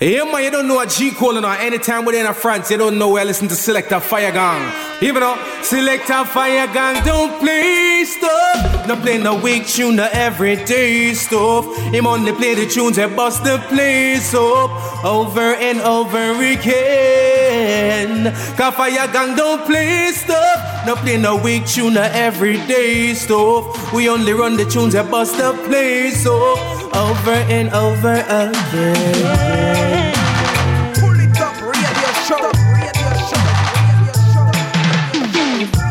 Yeah, man, you don't know what G calling on. Anytime we're in France, you don't know where listen to Selector Fire Gang. Even though Selector Fire Gang don't play stuff. No play no weak tune, no everyday stuff. Him only play the tunes that bust the place up over and over again. Cause Fire Gang don't play stuff. No play no weak tune, no everyday stuff. We only run the tunes that bust the place up over and over again.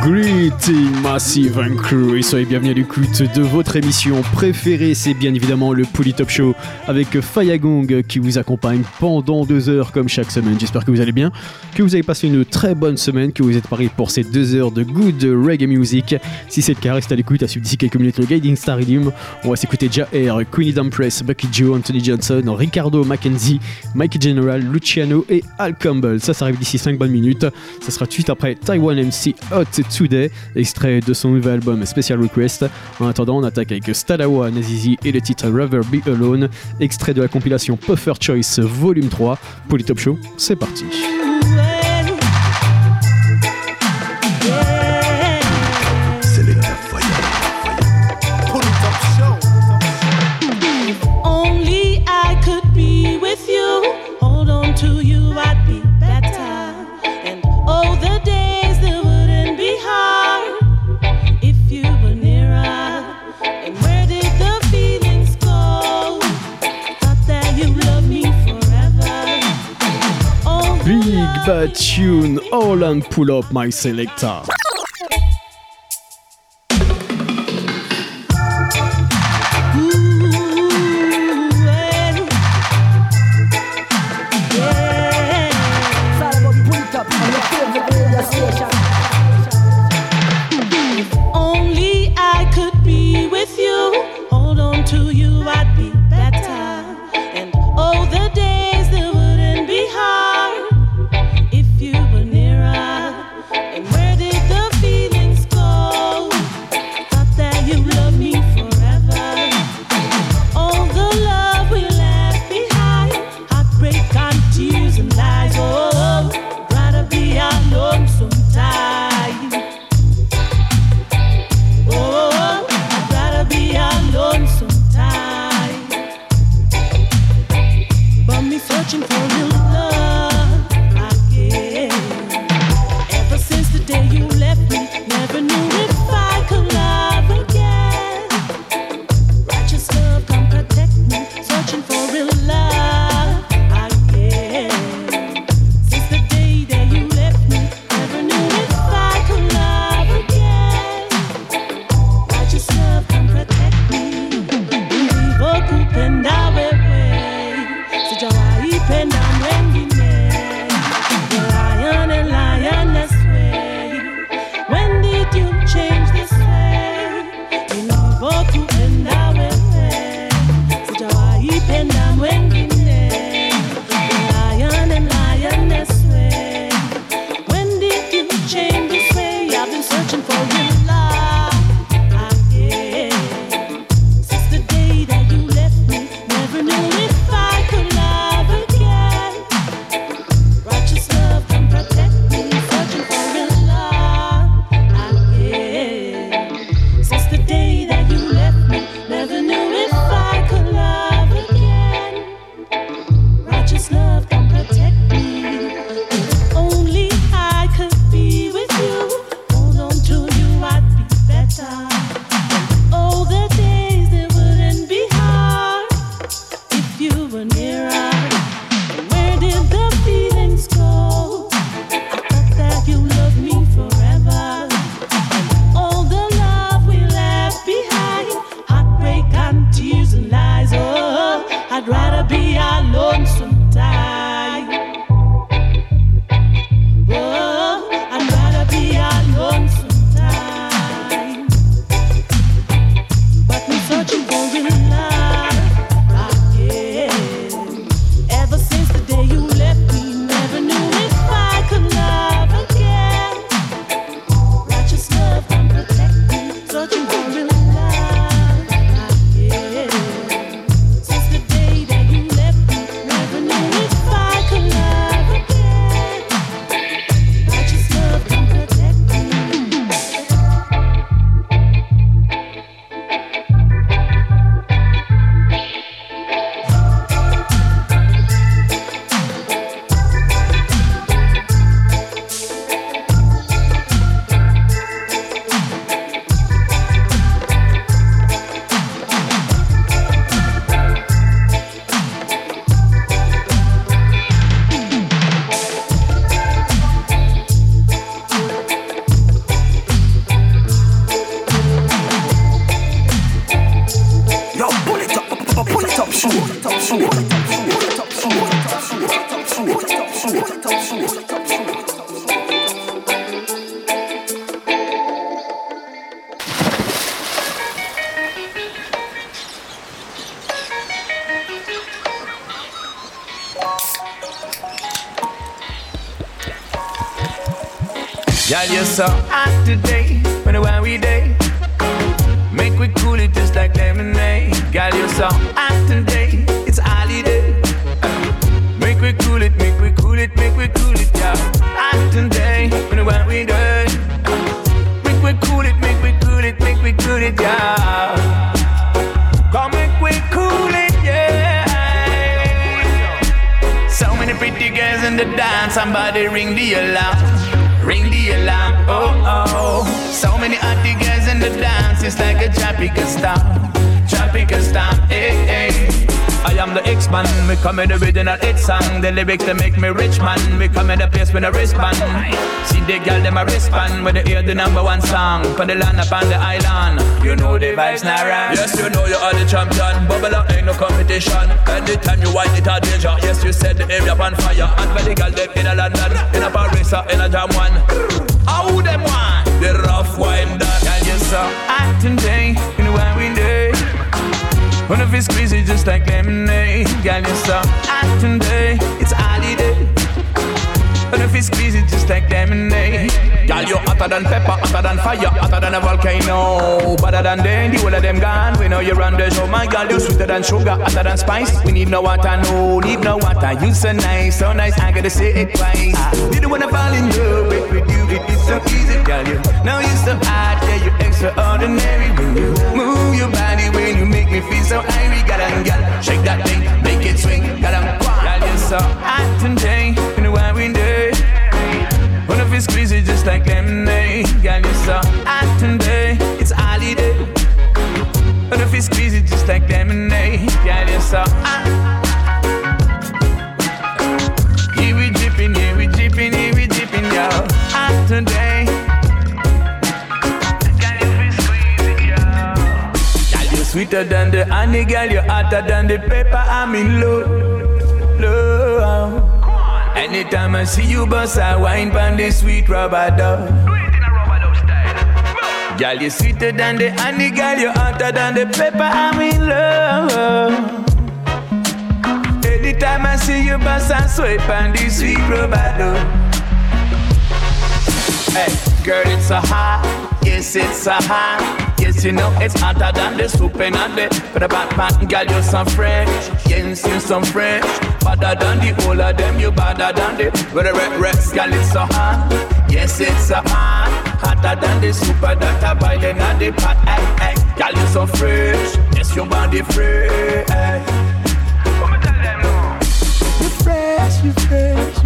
Greeting Massive and Crew et soyez bienvenus à l'écoute de votre émission préférée, c'est bien évidemment le Polytop Show avec Fayagong qui vous accompagne pendant deux heures comme chaque semaine. J'espère que vous allez bien, que vous avez passé une très bonne semaine, que vous êtes parés pour ces deux heures de good reggae music. Si c'est le cas, restez à l'écoute, à suivre d'ici quelques minutes le Guiding Staridium. On va s'écouter déjà Air, Queenie Dumpress, Bucky Joe, Anthony Johnson, Ricardo Mackenzie, Mike General, Luciano et Al Campbell. Ça, ça arrive d'ici 5 bonnes minutes. Ça sera tout de suite après Taiwan MC Hot Today, extrait de son nouvel album Special Request. En attendant, on attaque avec Stadawa, Nazizi et le titre Rather Be Alone, extrait de la compilation Puffer Choice Volume 3. Polytop Show, c'est parti. Bad tune, all and pull up my selector. Lyrics they make me rich man, we come in the place with a wristband. See the girl them a wristband, when they hear the number one song. For the land up on the island, you know the vibes not right Yes, you know you are the champion, bubble up ain't no competition. Anytime you whine it a danger, yes you set the area on fire. And for the girl them in a London, in a Paris or in a Jam one. How them want? The rough wine done Girl you so today, you know why we day. One of his squeezy just like lemonade. Girl, you're so just like lemonade. Girl, you're hotter than pepper, hotter than fire, hotter than a volcano. Better than them, the whole of them gone. We know you run the show. My girl, you're sweeter than sugar, hotter than spice. We need no water, no, need no water. You so nice, so nice, I gotta say it twice. Didn't wanna fall in love with, you, it is so easy, girl. You know you're so hot, yeah, you're extraordinary when you move your body when you make me feel so angry. Got on, girl, shake that thing, make it swing. Got on, girl, you're so hot Sweeter than the honey, girl, you're hotter than the pepper. I'm in love, love. Anytime I see you, boss, I wine pan the sweet rubber dove. Girl, you're sweeter than the honey, girl, you're hotter than the pepper. I'm in love. Anytime I see you, bust I sweat pan the sweet rubber dove. Hey, girl, it's a hot, yes, it's a hot. You know it's hotter than the soup in a day. But the Batman girl, you some French. Yes, you some French. Better than the whole of them, you better than the. But the red Rex girl, it's so hot. Yes, it's so hot. Hotter than the super that I buy in the pot. Hey, hey, girl, you so fresh. Yes, your body fresh. Come tell them no. You fresh, you fresh,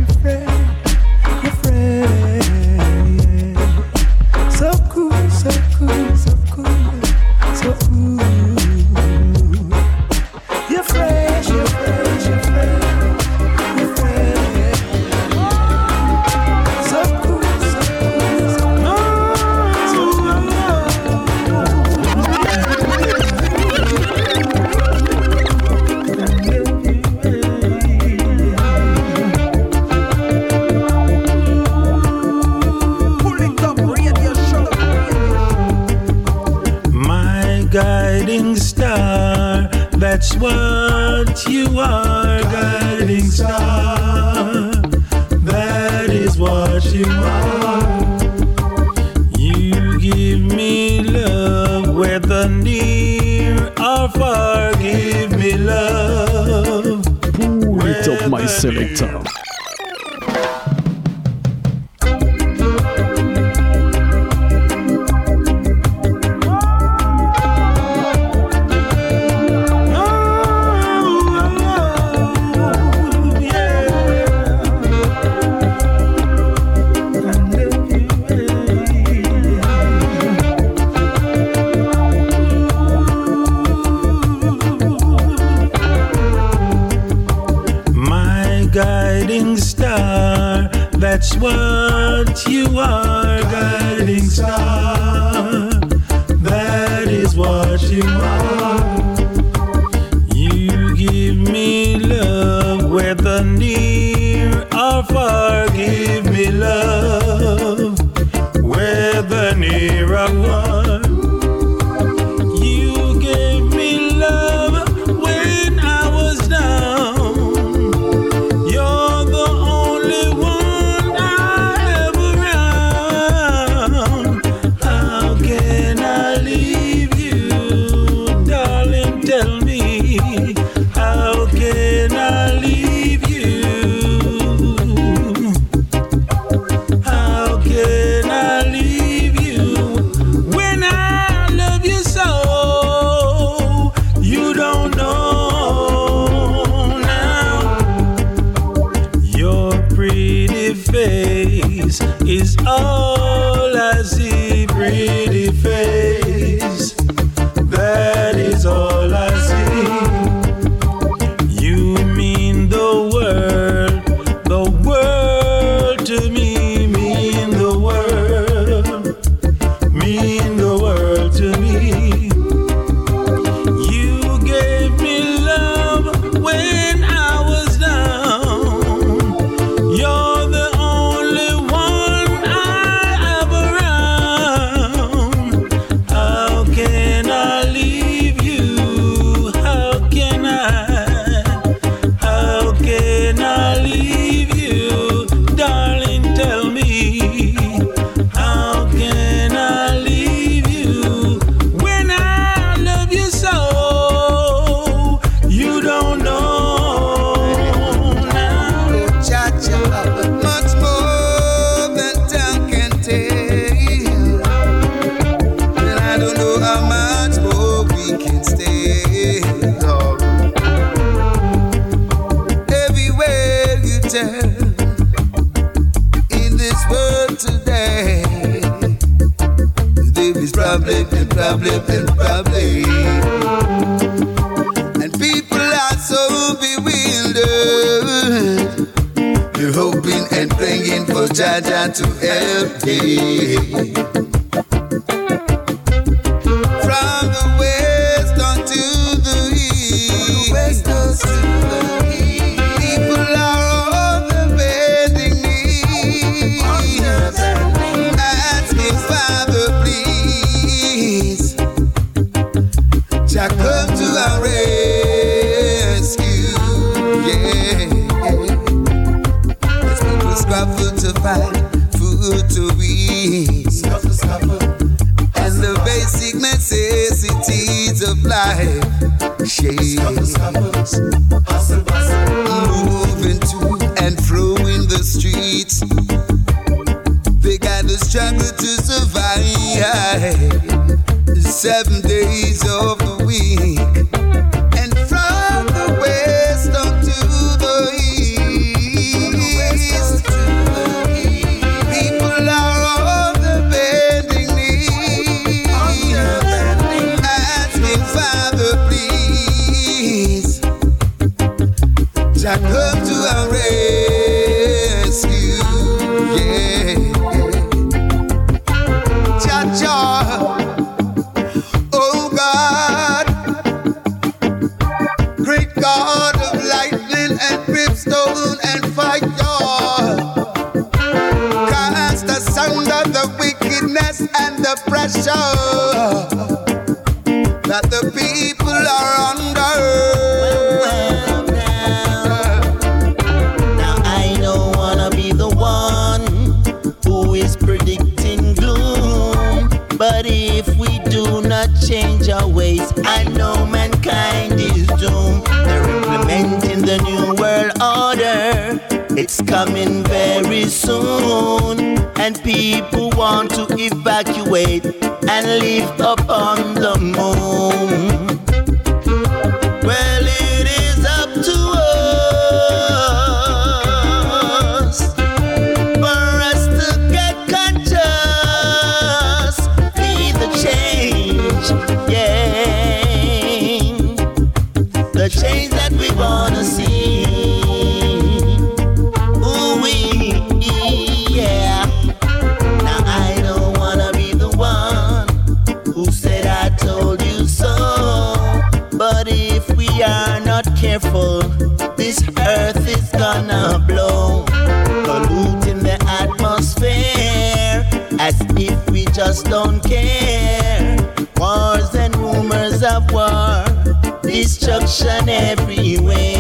selector. Who said I told the so. Just don't care. Wars and rumors of war, destruction everywhere.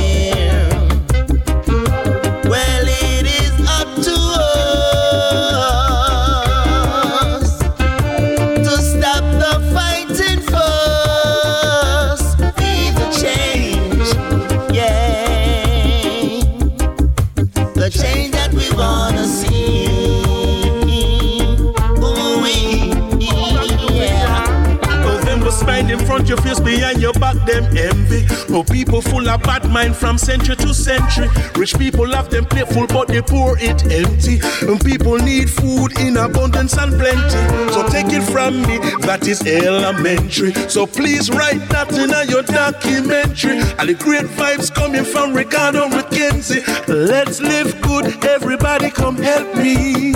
Oh people full of bad mind from century to century. Rich people have them plate full but they pour it empty. And people need food in abundance and plenty. So take it from me, that is elementary. So please write that in your documentary. All the great vibes coming from Ricardo McKenzie Let's live good, everybody come help me.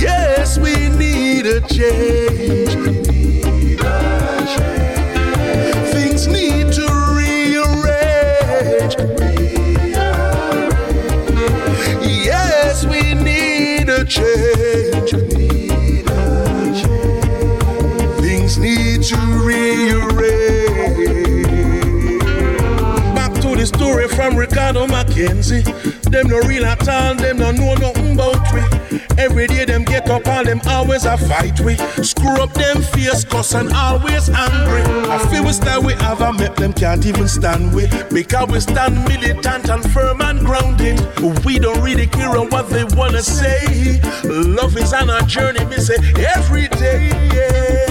Yes, we need a change. Things need to rearrange. Back to the story from Ricardo Mackenzie. Them no real at all, them no know nothing about we. Every day them get up and them always a fight we. Screw up them face, cuss and always angry. I feel we style we have a make them can't even stand we. Because we stand militant and firm and grounded. We don't really care what they wanna say. Love is on our journey, me say every day. Yeah.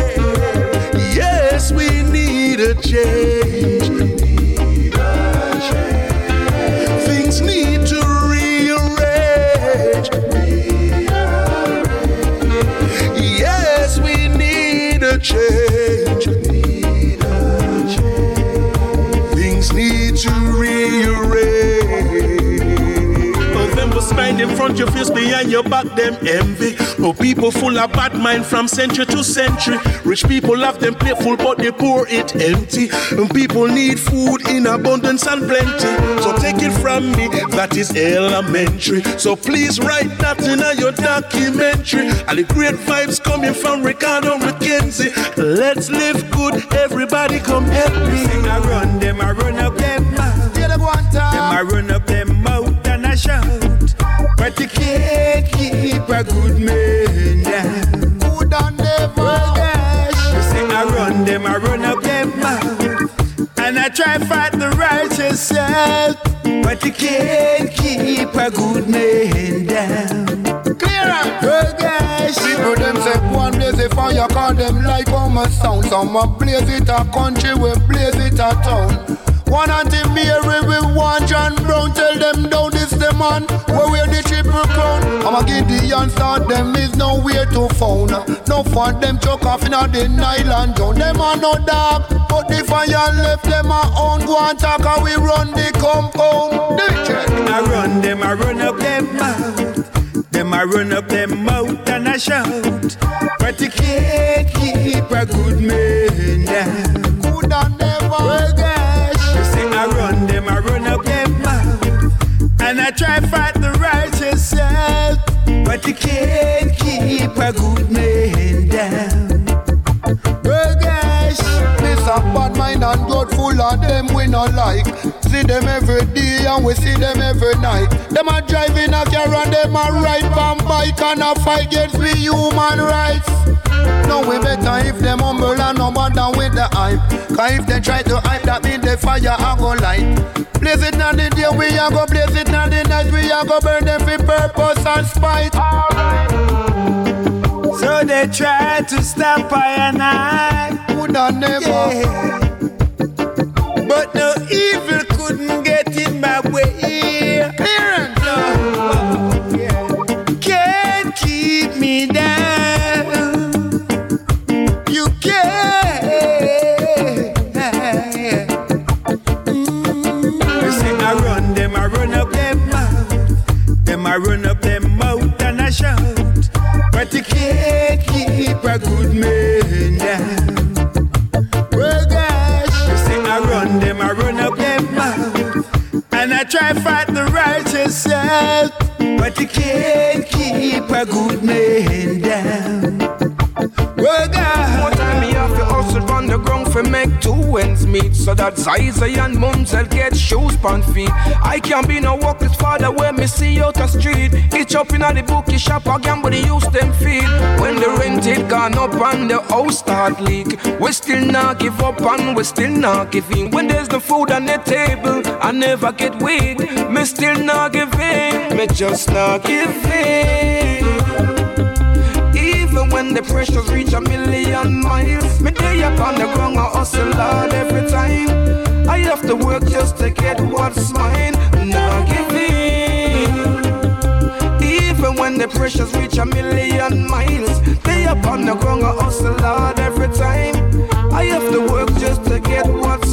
Yes, we need a change. Change. Smile your face behind your back them envy. Oh, people full of bad mind from century to century. Rich people have them playful, but they pour it empty. And people need food in abundance and plenty. So take it from me, that is elementary. So please write that in your documentary. All the great vibes coming from Ricardo McKenzie. Let's live good, everybody come help me. I run them, I run up them mouth. Them I run up them mouth and I shout. But you can't keep a good man down. Good and never. Oh gosh. You say I run them, I run up them mouth. And I try fight the righteous side. But you can't keep a good man down. Clear up. Oh gosh. People them say one blaze it fire, call them like how a sound. Some a blaze it a country, we blaze it a town. One anti Mary with one John Brown, tell them down this the man, where wear the triple crown. I'ma give the answer, them is nowhere to found. No for them choke off in a the nylon down. Them are no dark, but the fire left them a own. Go and talk how we run the compound. The check. I run them, I run up them mouth. Them I run up them mouth and I shout. But you can't keep a good man down. Good and never. Try fight the righteous side. But you can't keep a good man full of them we not like. See them every day and we see them every night. Them a driving a car and them a ride on bike and a fight against the human rights. No, we better if them humble and no bother with the hype. Cause if they try to hype, that mean the fire a go light. Blaze it now the day, we a go blaze it now the night. We a go burn them for purpose and spite. So they try to stop I and I. Woulda never. Yeah. But no evil couldn't get in my way. Parents. No. Can't keep me down. You can't. Mm. Say I run them, I run up them mouth. Them I run up them mouth and I shout. But you can't keep a good man try fight the righteous. But you can't keep a good man down. Reggae. More two ends meet. So that Zizay and will get shoes on feet. I can't be no workless father when me see out the street. Each up in the bookie shop again, but they use them feet. When the rent it gone up and the house start leak. We still not give up and we still not give in. When there's no food on the table, I never get weak. Me still not give in. Me just not give in. The pressures reach a million miles, me day up on the ground, I hustle hard every time. I have to work just to get what's mine. Not give in. Even when the pressures reach a million miles, day up on the ground, I hustle hard every time. I have to work just to get what's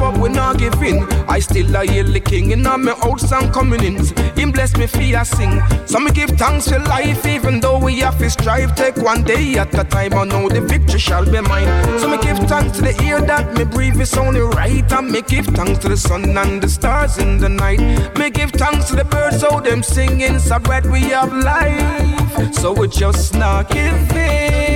up, we not give in. I still a hear the king, and I'm my old song coming in. Him bless me for a sing. So me give thanks for life, even though we have to strive. Take one day at a time, I know the victory shall be mine. So me give thanks to the ear that me breathe is only right. And me give thanks to the sun and the stars in the night. Me give thanks to the birds, so them singing, so glad we have life. So we just not give in.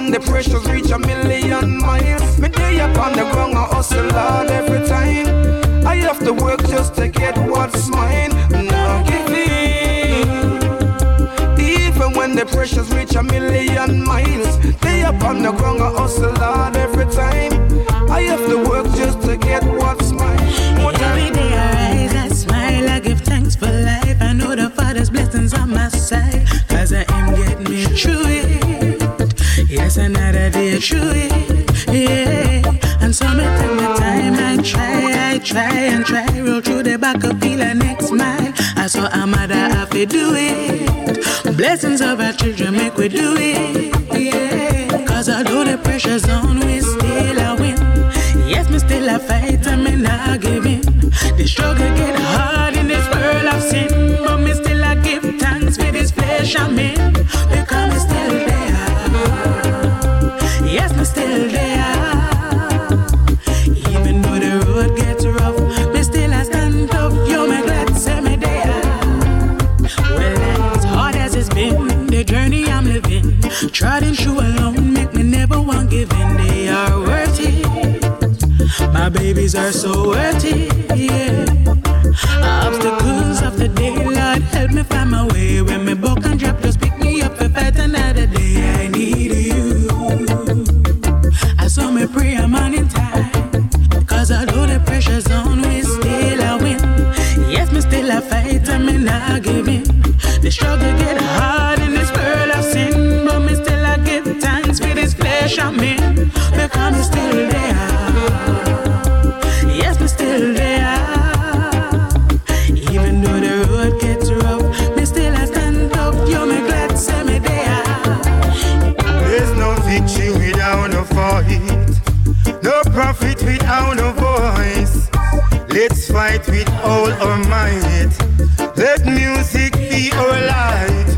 When the pressures reach a million miles, me day up on the ground, I hustle hard every time. I have to work just to get what's mine. Not give in. Even when the pressures reach a million miles, day up on the ground, I hustle hard every time. I have to work just to get what's mine. What Every day I smile, I give thanks for life. I know the Father's blessings on my side, cause I Yes, another day through it, yeah. And so me time, I try, I try and try, roll through the back of feel the next mile. I saw a mother have to do it. Blessings of our children make we do it, yeah. Cause although the pressure's on, we still a win. Yes, me still a fight and me not give in. The struggle get hard in this world of sin, but me still a give thanks for this flesh I'm in, because Babies are so worth. Yeah. Obstacles of the day, Lord, help me find my way. When me buck and drop, just pick me up and fight another day. I need you. I saw me pray, I'm on in time. Cause although the pressure's on, we still a win. Yes, me still a fight and me not give in. The struggle all our might. Let music be our light.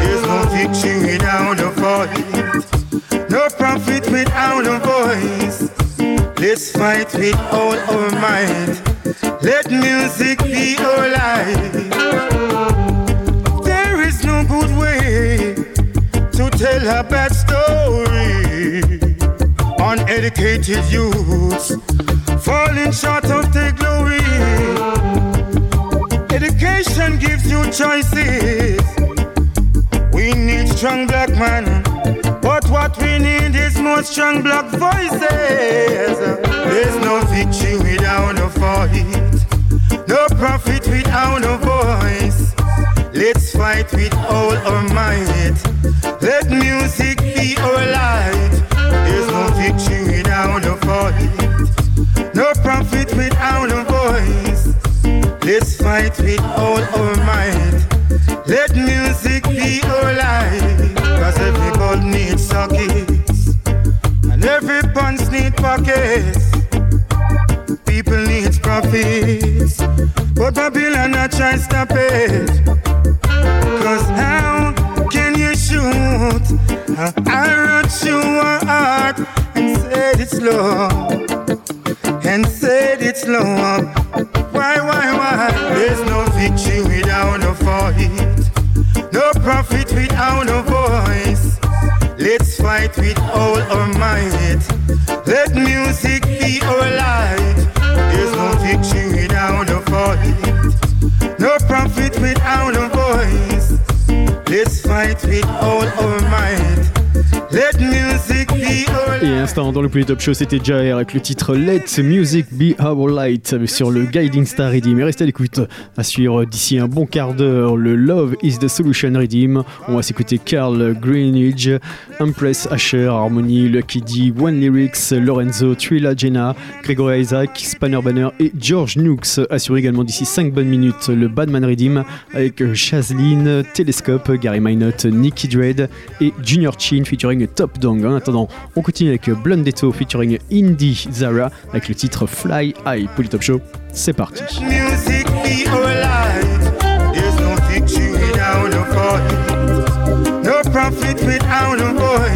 There's no victory without a fight, no profit without a voice. Let's fight with all our might. Let music be our light. There is no good way to tell a bad story. Uneducated youths falling short of their glory. Gives you choices. We need strong black man, but what we need is more strong black voices. There's no victory without a fight, no profit without a voice. Let's fight with all our might. Let music be our light. There's no victory fight with all our might. Let music be our light. Cause every gold needs sockets, and every pants need pockets. People need profits, but Babylon not try stop it. Cause how can you shoot an arrow through a heart and say it's slow? And say it's slow. There's no victory without a fight. No profit without a voice. Let's fight with all our might. Let music be our light. There's no victory without a fight. No profit without a voice. Let's fight with all our might. Let music Et instant dans le plus top show, c'était Jair avec le titre Let Music Be Our Light sur le Guiding Star Redeem. Et restez à l'écoute. À suivre d'ici un bon quart d'heure, le Love is the Solution Redeem. On va s'écouter Carl Greenwich, Impress Asher, Harmony, Lucky D, One Lyrics, Lorenzo, Twila Jenna, Gregory Isaac, Spanner Banner et George Nooks. Assurez également d'ici 5 bonnes minutes le Badman Redeem avec Shazlin, Telescope, Gary Minot, Nicky Dread et Junior Chin featuring Top Dog. En attendant, on continue avec Blundetto featuring Indie Zara avec le titre Fly High. Pour Top Show, c'est parti. no victory without profit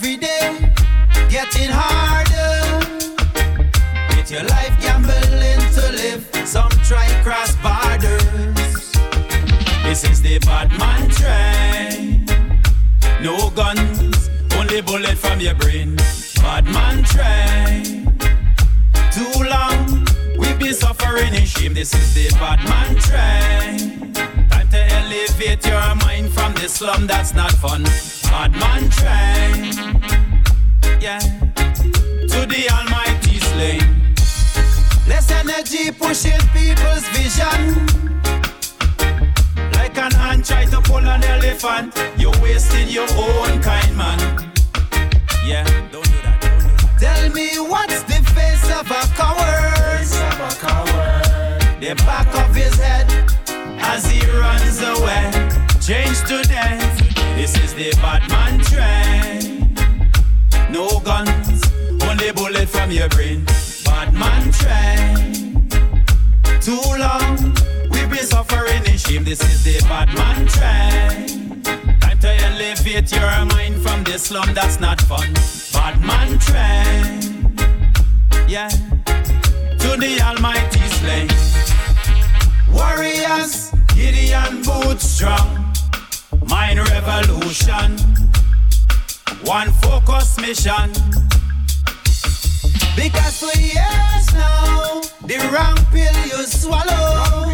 every day getting harder. Get your life gambling to live. Some try cross borders. This is the bad man train. No guns, only bullet from your brain. Bad man train. Too long, we've been suffering in shame. This is the bad man train. Time to elevate your mind from the slum, that's not fun. Bad man train. Yeah. To the almighty slain. Less energy pushing people's vision. Like an ant try to pull an elephant. You're wasting your own kind, man. Yeah, don't do that. Don't do that. Tell me what's the face of a coward? The back of his head as he runs away. Change to death. This is the bad man train. No guns, only bullet from your brain. Bad man train. Too long, we've been suffering in shame. This is the bad man train. Time to elevate your mind from the slum, that's not fun. Bad man train. Yeah. To the almighty slain. Warriors, Gideon boots strong. Mind revolution. One focus mission. Because for years now, the wrong pill you swallow.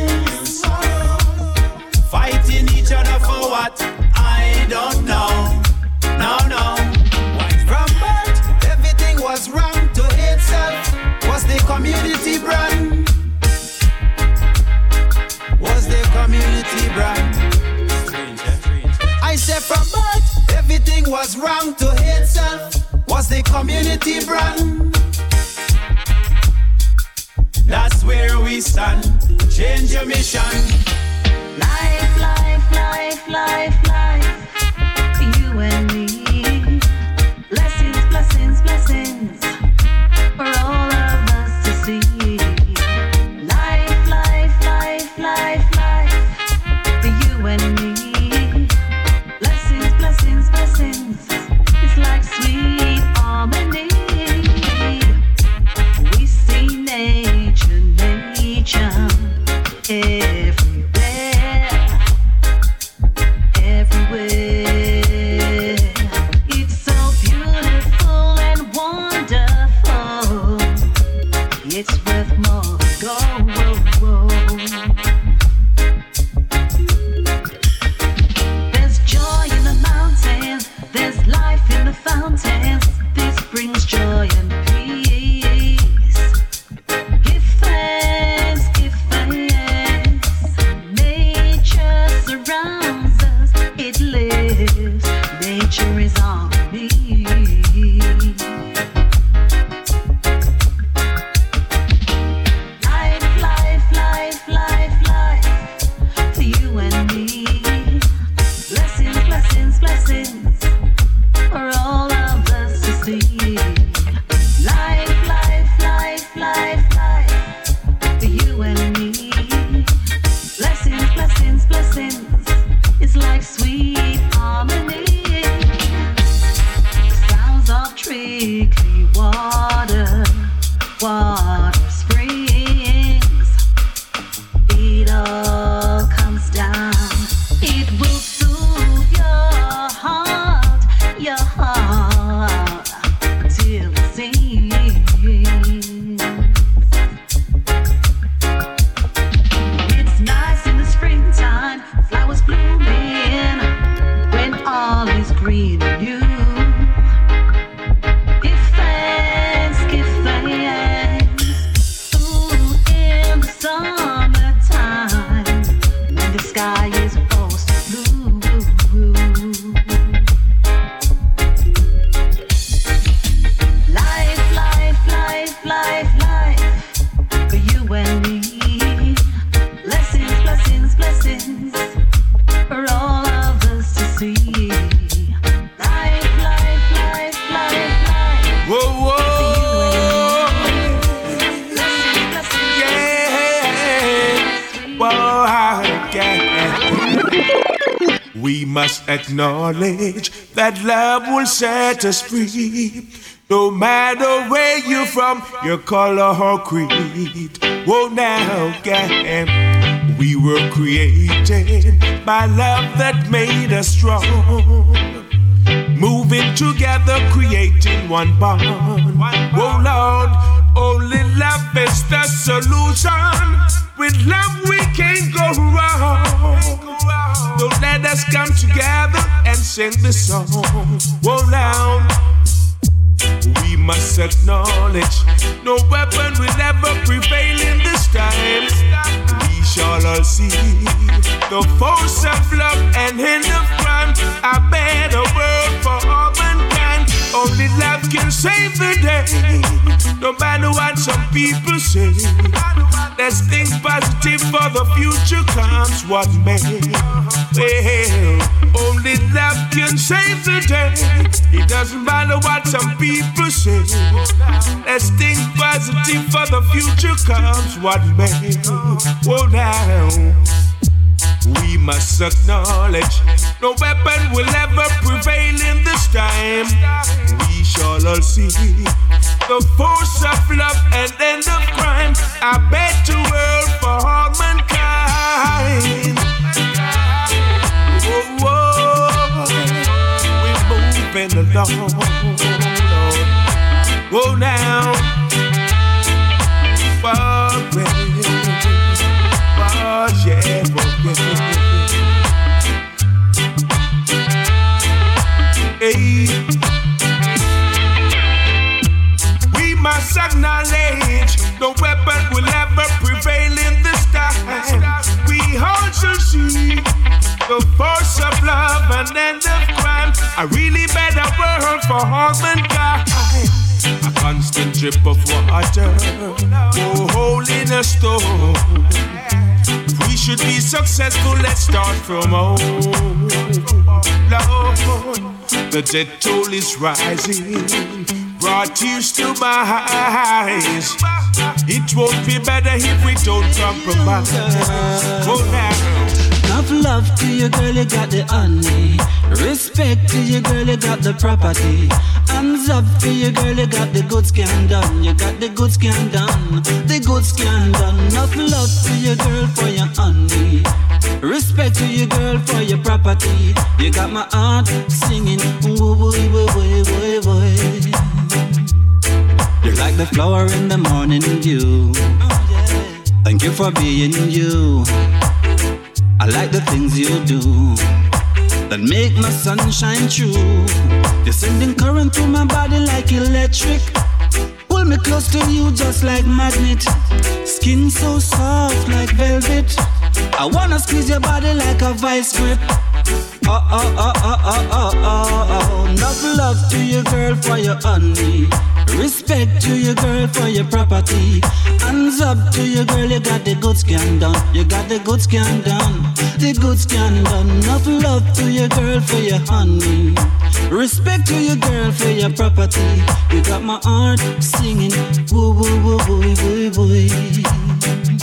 Fighting each other for what? I don't know. No, no. Said from birth, everything was wrong to itself. Was the community brand? That's where we stand. Change your mission. Life, life, life, life, life. You and me. freak. That love will set us free. No matter where you're from, your color or creed. Oh, now, again, we were created by love that made us strong. Moving together, creating one bond. Oh, Lord, only love is the solution. With love, we can't go wrong. Let us come together and sing this song. Oh, now. We must acknowledge no weapon will ever prevail in this time. We shall all see the force of love and end of crime. A better world for all mankind. Only love can save the day. No matter what some people say. Let's think positive for the future comes what may. Well, only love can save the day. It doesn't matter what some people say. Let's think positive for the future comes what may. Oh, now. We must acknowledge no weapon will ever prevail in this time. We shall all see the force of love and end of crime. A better world for all mankind. Along. Lord. Oh, now. Progress. Oh, yeah. Hey. We must acknowledge no weapon A really better world for all mankind. A constant drip of water, oh, hole in a stone. If we should be successful, let's start from home. The dead toll is rising, brought tears to my eyes. It won't be better if we don't compromise. Oh, now. Enough love to you, girl, you got the honey. Respect to you, girl, you got the property. Hands up for you, girl, you got the good scan done. You got the good scan done. The good scan done. Enough love to you, girl, for your honey. Respect to you, girl, for your property. You got my heart singing. Woo, woo, woo, woo, woo, woo. You're like the flower in the morning dew. Oh, Thank you for being you. I like the things you do that make my sunshine true. You're sending current through my body like electric. Pull me close to you just like magnet. Skin so soft like velvet. I wanna squeeze your body like a vice grip. Oh, oh, oh, oh, oh, oh, oh, oh. Enough love to you, girl, for your honey. Respect to your girl, for your property. Hands up to your girl, you got the good scan done. You got the good scan done. The good scan done. Enough love to your girl, for your honey. Respect to your girl, for your property. You got my heart singing. Woo, woo, woo, woo, woo, woo.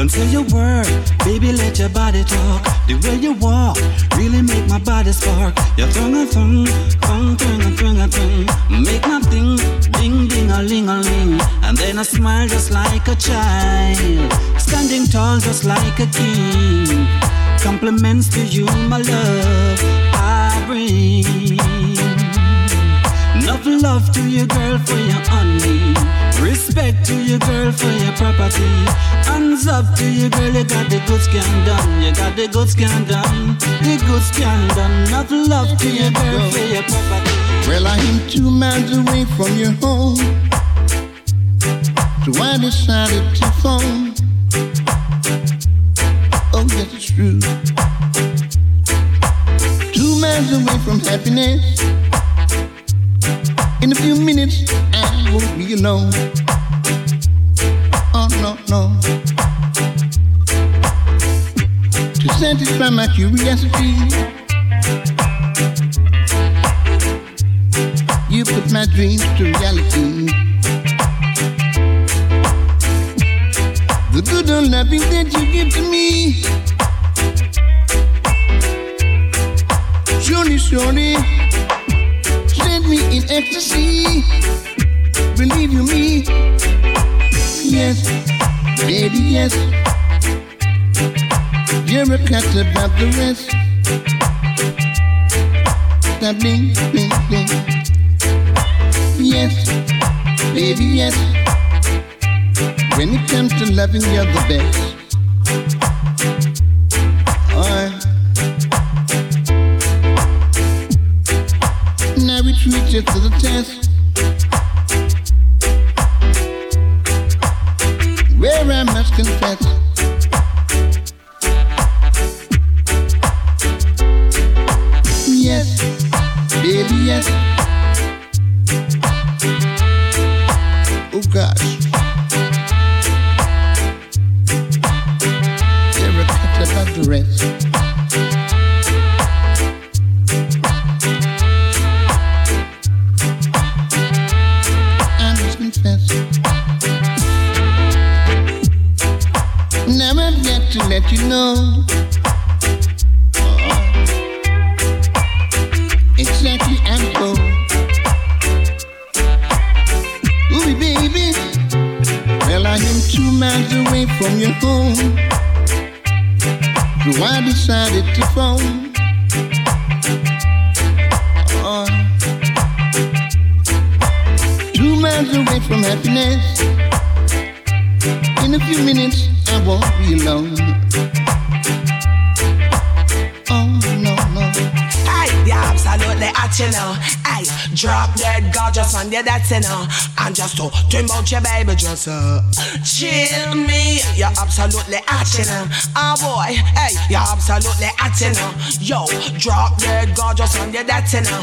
Don't say your word, baby, let your body talk. The way you walk really make my body spark. Your tongue a tongue, tongue, tongue, a tongue, a tongue. Make my thing, ding, ding, a ling, a ling. And then I smile just like a child. Standing tall just like a king. Compliments to you, my love, I bring. Enough love to you, girl, for your honey. Respect to you, girl, for your property. Hands up to you, girl, you got the good scan done. You got the good scan done. The good scan done. Enough love to you, girl, for your property. Well, I am two miles away from your home. So I decided to phone. Oh, yes, it's true. Two miles away from happiness. In a few minutes, be alone. Oh, no, no. To satisfy my curiosity, you put my dreams to reality. The good and loving that you give to me shorty. Send me in ecstasy. Believe you me? Yes, baby, yes. You're a cat about the rest. That bling, bling, bling. Yes, baby, yes. When it comes to loving, you're the best. Now we treat you to the test. Baby. Well, I am two miles away from your home. So I decided to phone. Oh. Two miles away from happiness. In a few minutes, I won't be alone. Oh, no, no. Hey, you're absolutely hot, you know. Hey, drop dead gorgeous on your that's know. And just to dream about your baby, just uh, chill me. You're absolutely hot, you know. Oh boy, hey, you're absolutely hot, you know. Yo, drop dead gorgeous on your that's know.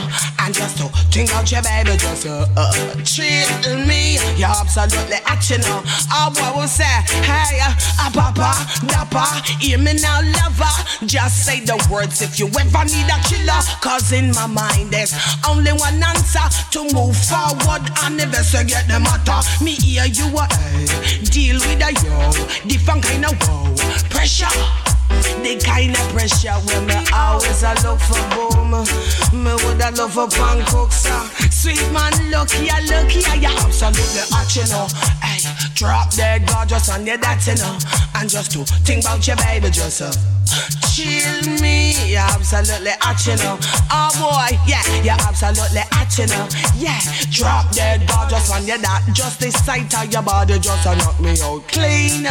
And just to think about your baby, just uh, uh chill me. You're absolutely hot, you know. Oh boy, will say, hey, uh, papa, dappa, hear me now, lover. Just say the words if you ever need a killer. Cause in my mind there's only one answer to move forward and forget the matter. Me hear you a hey, deal with a yo, different kind of wow pressure. The kind of pressure when me always a look for boom. Me would a love for pancakes, uh. Sweet man, look here, you absolutely hot, you know. Hey, drop dead gorgeous on your that, you know. And just to think about your baby, just uh, chill me, You're absolutely hot, you know. Oh boy, yeah, you're absolutely hot, you know. Yeah, drop dead gorgeous on your that. Just the sight of your body just uh, knock me out clean.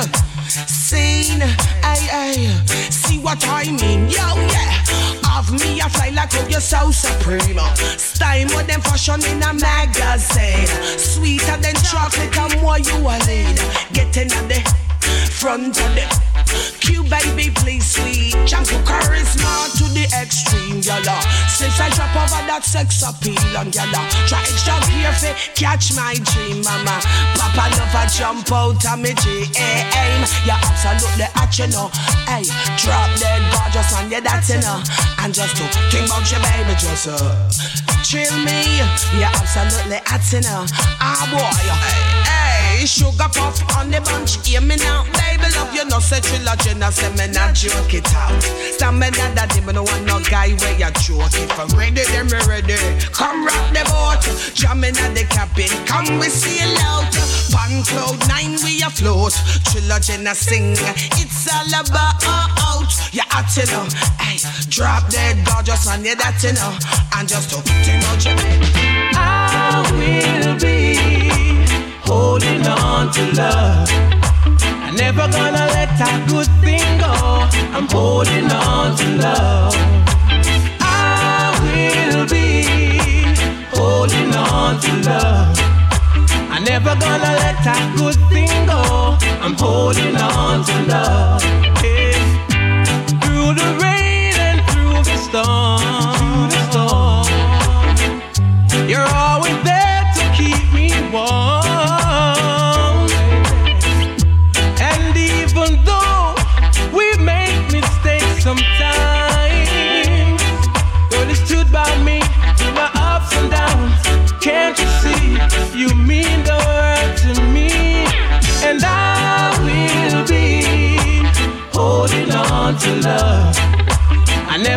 Scene, ay, ay, see what I mean, yo, yeah. Of me, I fly like you're so supreme. Style more than fashion in a magazine. Sweeter than chocolate, and more you a lead. Getting at the front of the Q baby, please sweet. Jump to charisma to the extreme, yalla. Since I drop over that sex appeal on yalla, try extra careful, catch my dream, mama. Papa love a jump out of me G aim. You're absolutely hot, you know. Hey, drop dead gorgeous on your you know. And just to think about your baby, just uh, chill me. You're absolutely hot, you know. Ah boy, hey, hey, sugar puff on the bunch, hear me now, baby. Love you, no say trilogy, no say me not joke it out. Stand me that daddy, me no want no guy where you joke. If I'm ready, then me ready. Come rock the boat, jamming at the cabin. Come we sail out. Pan cloud nine we afloat. Trilogy na sing. It's all about you hot, you know. Hey, drop dead gorgeous on you that you know. And just to about your I will be holding on to love. I'm never gonna let a good thing go. I'm holding on to love. I will be holding on to love. I'm never gonna let a good thing go. I'm holding on to love. Yeah. Through the rain and through the storm. Through the storm. You're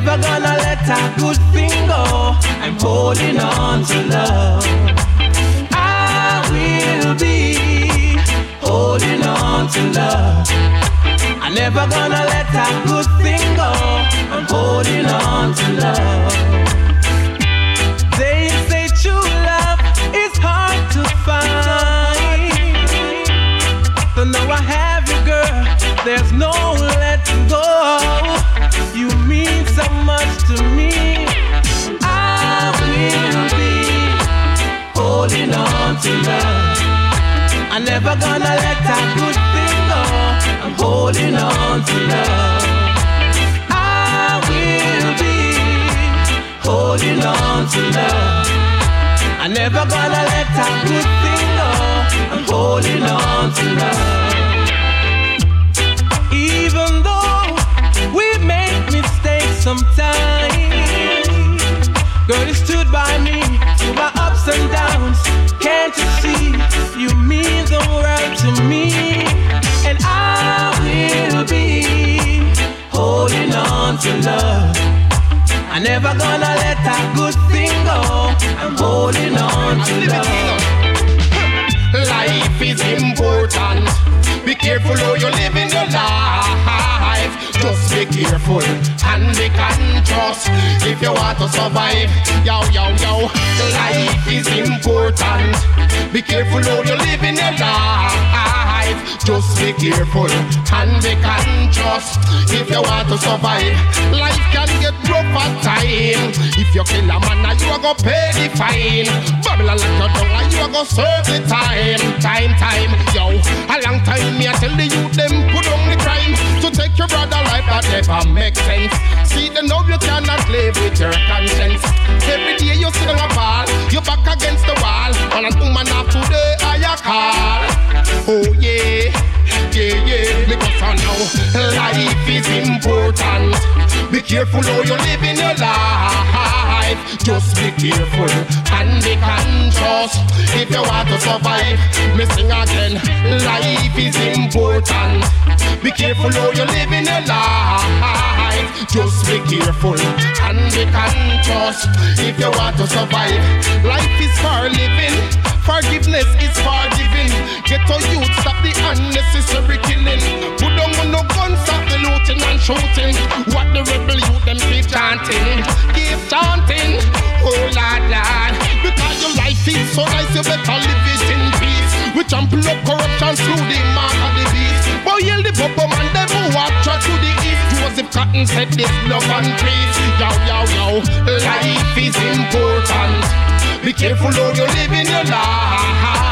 never gonna let a good thing go. I'm holding on to love. I will be holding on to love. I'm never gonna let that good thing go. I'm holding on to love. They say true love is hard to find. So now I have you, girl. There's no to me. I will be holding on to love. I'm never gonna let that good thing go. I'm holding on to love. I will be holding on to love. I'm never gonna let that good thing go. I'm holding on to love. Sometimes, girl, you stood by me through my ups and downs. Can't you see? You mean the world to me, and I will be holding on to love. I'm never gonna let that good thing go. I'm holding on to love. Life is important. Be careful how you live in your life. Just be careful and be conscious if you want to survive. Yo, yo, yo. Life is important. Be careful how you live in your life. Just be careful and be conscious if you want to survive. Life can get rough at time. If you kill a man, you are gonna pay the fine. Babylon like you down, you are gonna serve the time. Time, time, yo. A long time, me I tell the youth them put on the crime to take your brother life that never make sense. See the know you cannot live with your conscience. Every day you sit on a ball, you back against the wall, and a woman up today I call. Oh yeah. você Yeah, yeah, because I know life is important. Be careful how you live in your life. Just be careful and be conscious if you want to survive. Me sing again, life is important. Be careful how you live in your life. Just be careful and be conscious if you want to survive. Life is for living. Forgiveness is for giving. Get to youth, stop the unnecessary killing. Put down on no gun, stop the looting and shooting. What the rebel youth them keep chanting, keep chanting. Oh lad, lad, because your life is so nice, you better live it in peace. We trample up corruption through the mark of the beast. Boy, yell the papa man, them who walk to the east. Joseph Cotton said this love and peace. Yo, yo, yo, life is important. Be careful how you live in your life.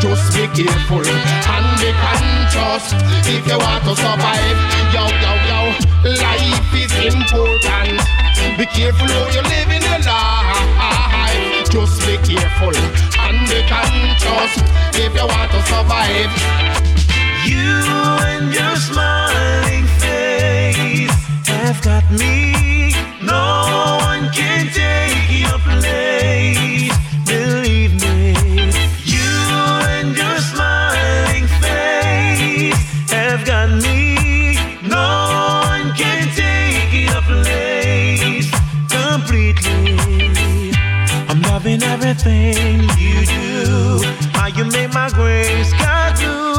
Just be careful and be conscious if you want to survive. Yo, yo, yo, life is important. Be careful how you live in your life. Just be careful and be conscious if you want to survive. You and your smiling face have got me. No one can take your place. I'm everything you do. How you make my grace God do.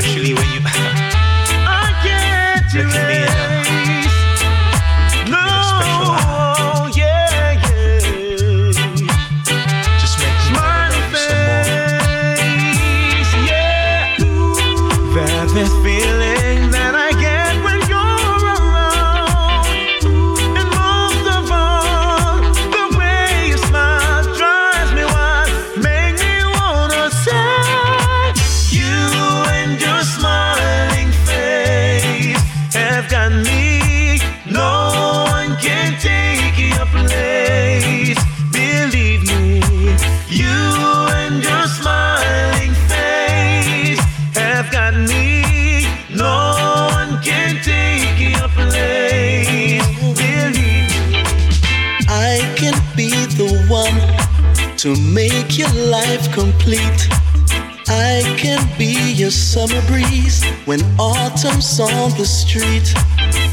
Especially when you. Life complete. I can be your summer breeze when autumn's on the street.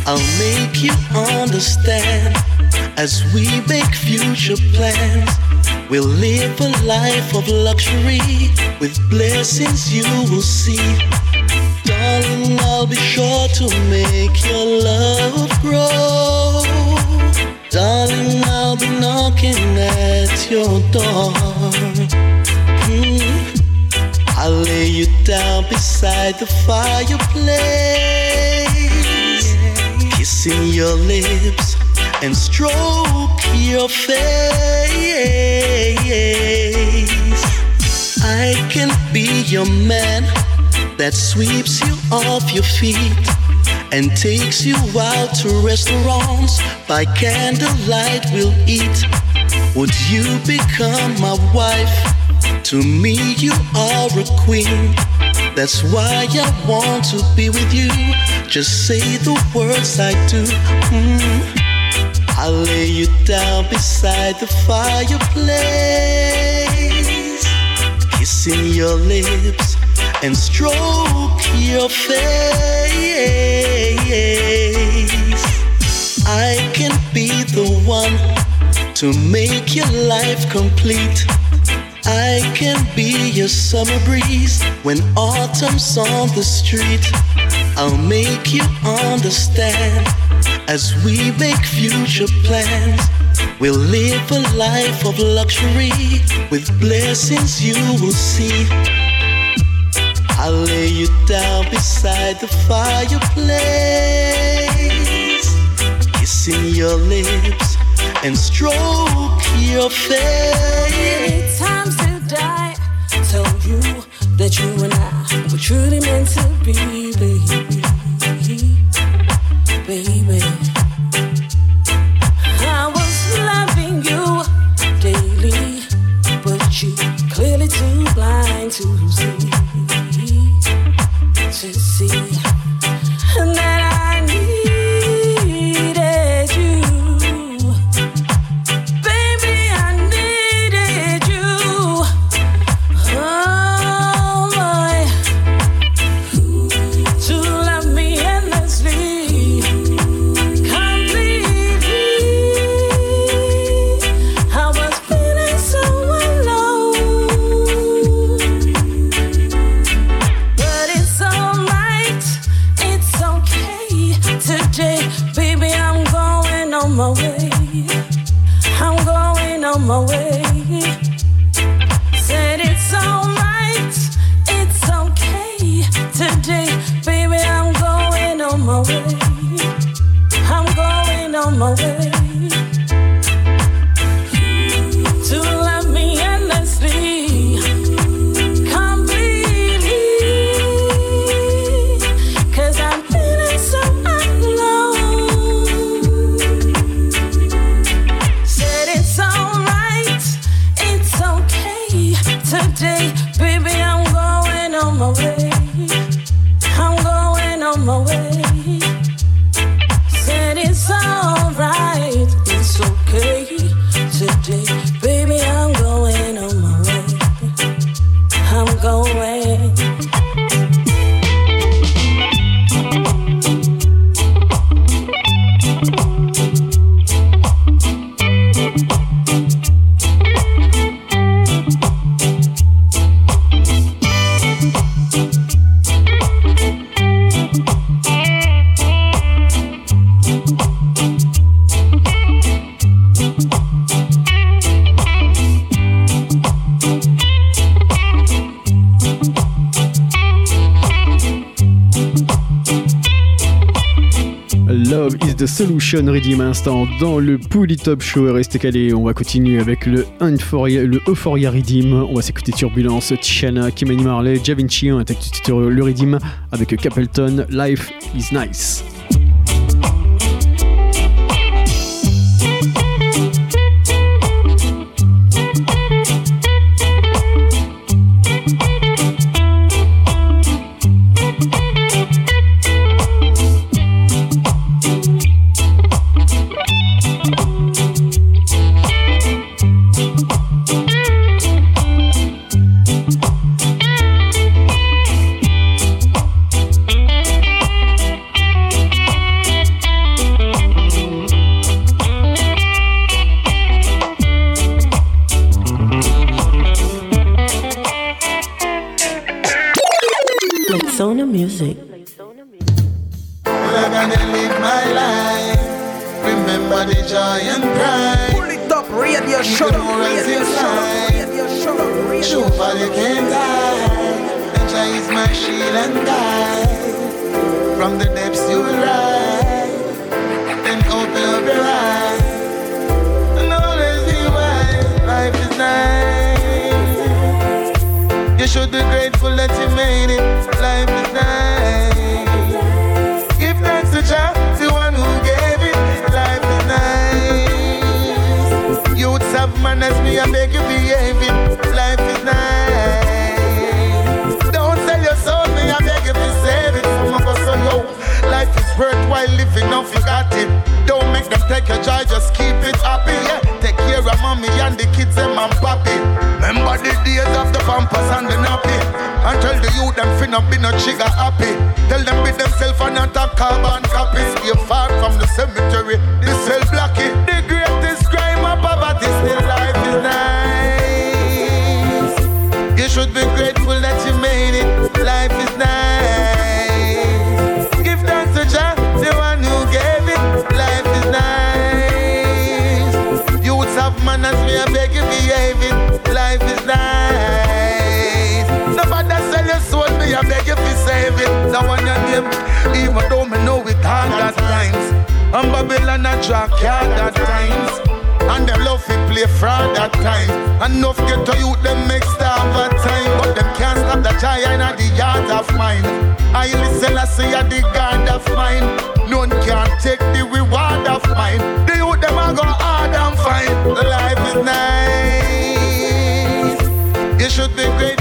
I'll make you understand as we make future plans. We'll live a life of luxury with blessings you will see. Darling, I'll be sure to make your love grow. Darling, I'll be knocking at your door. Lay you down beside the fireplace, kissing your lips and stroke your face. I can be your man that sweeps you off your feet and takes you out to restaurants by candlelight. We'll eat. Would you become my wife? To me, you are a queen. That's why I want to be with you. Just say the words I do. Mm. I'll lay you down beside the fireplace, kissing your lips and stroke your face. I can be the one to make your life complete. I can be your summer breeze when autumn's on the street. I'll make you understand as we make future plans. We'll live a life of luxury with blessings you will see. I'll lay you down beside the fireplace, kissing your lips and stroke your face. That you and I were truly meant to be, baby. Baby. I was loving you daily, but you clearly too blind to see. To see that Redeem à instant dans le Pouli Top Show. Restez calés, on va continuer avec le Euphoria, le Euphoria Redeem. On va s'écouter Turbulence, Tiana, Kimani Marley, Javinci, on attaque tout le Redeem avec Capleton, Life is Nice. Show for the die. The joy is my shield and guide. From the depths you will rise. Then open up your eyes. And always be wise. Life is nice. You should be grateful that you made it. Life is nice. Give thanks to Jah, the one who gave it. Life is nice. Youths have manners, me I beg you take your joy, just keep it happy. Yeah, take care of mommy and the kids and mom papi. Remember the days of the pampers and the nappy. And tell the youth them finna be no trigger happy. Tell them be themself and not a carbon copies. Stay far from the cemetery. The cell blocky. The greatest crime of poverty. Still life is nice. You should be grateful that you made it. Name, even though me know it hard at times. And Babylon a drag card at times. And them love to play fraud at times. Enough get to youth, them make starve at time. But them can't stop the giant at the yard of mine. I listen, I say, at the God of mine. None can take the reward of mine. The youth, them a go hard and fine. Life is nice. You should be grateful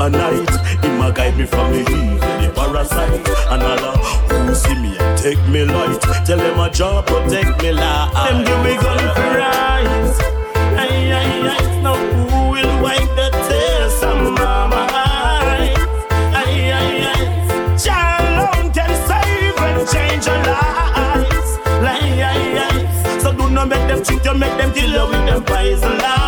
a night. Him a guide me from the evil, the parasite. And Allah who see me and take me light. Tell them a Jah protect me life. Them give me gun for rise. Aye, aye, aye. Now who will wipe the tears from my eyes? Aye, aye, aye. Jah alone can save and change your lives. Aye, aye. So do not make them cheat you, make them kill you with them poison lies.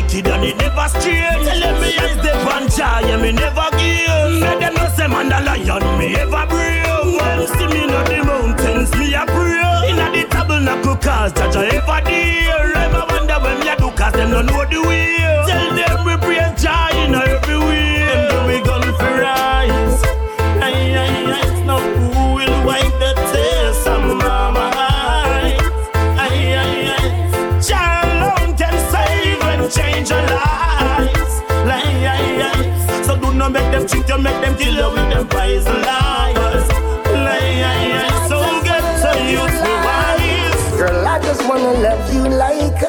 Wicked and it never strange. Tell them me eyes they pan yeah me never give. Make them know say man a lion me ever brave. Them see me on the mountains, me a pray. Inna the tabernacle cause Jah ever dear. Ever wonder when me a do cause them no know the way. You make them kill you with them wise lies. So get to use your wise. Girl, I just wanna love you like.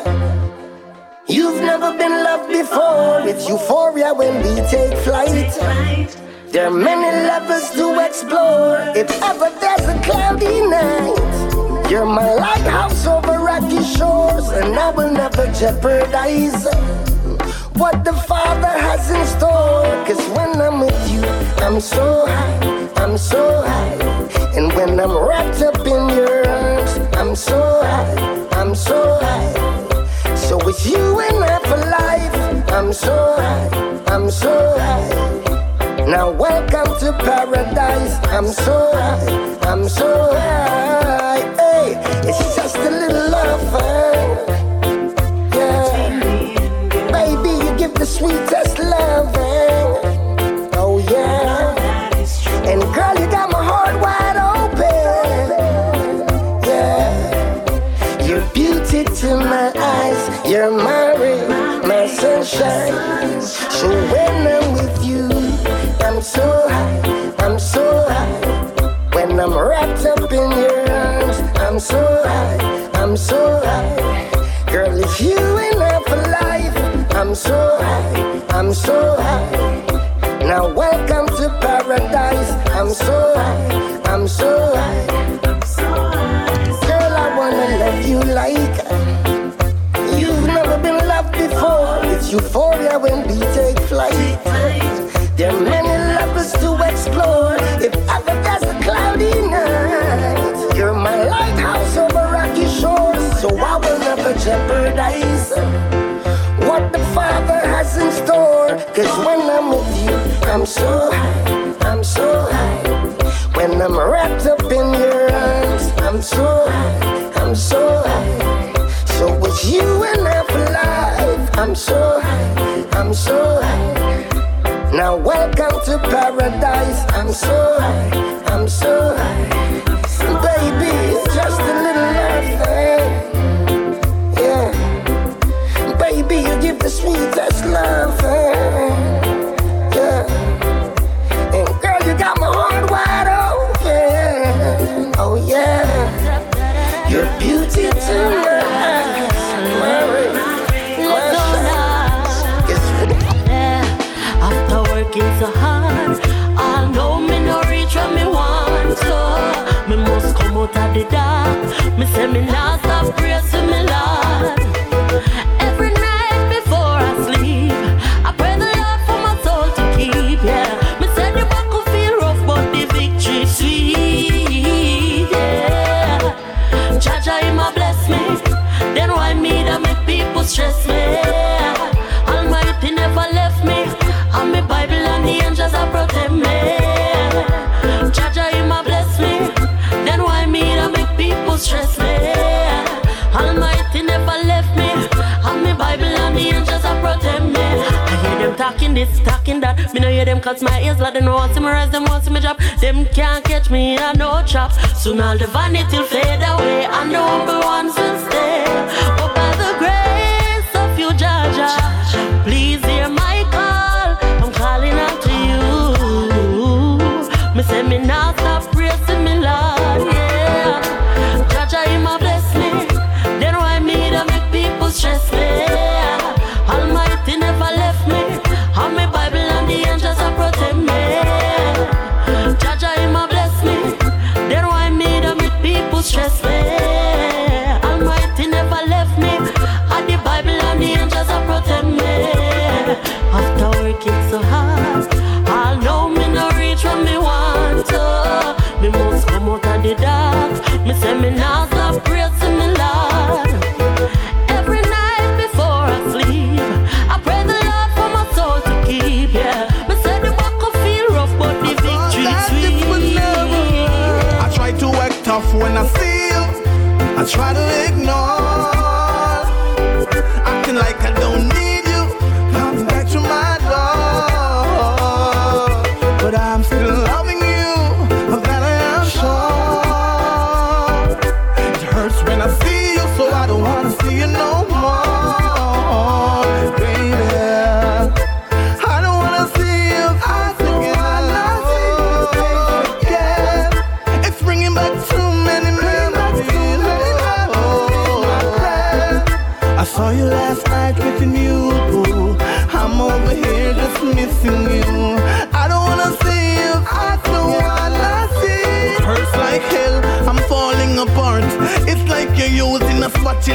You've never been loved before. With euphoria when we take flight. There are many lovers to explore. If ever there's a cloudy night, you're my lighthouse over rocky shores, and I will never jeopardize what the Father has in store. Cause when I'm with you, I'm so high, I'm so high. And when I'm wrapped up in your arms, I'm so high, I'm so high. So it's you and I for life. I'm so high, I'm so high. Now welcome to paradise. I'm so high, I'm so high. Hey, it's just a little love sweetest loving. Oh yeah. And girl, you got my heart wide open. Yeah. You're beauty to my eyes. You're my ray, my sunshine. So when I'm with you, I'm so high. I'm so high. When I'm wrapped up in your arms, I'm so high. I'm so high. Girl, if you I'm so high. I'm so high. Now welcome Cause when I'm with you, I'm so high, I'm so high. When I'm wrapped up in your arms, I'm so high, I'm so high. So with you and I for life. I'm so high, I'm so high. Now welcome to paradise. I'm so high, I'm so high. Talking this, talking that. Me no hear them cause my ears like they know want to me rise, them want to me drop. Them can't catch me I no trap. Soon all the vanity will fade away and the humble ones will stay. Try to ignore.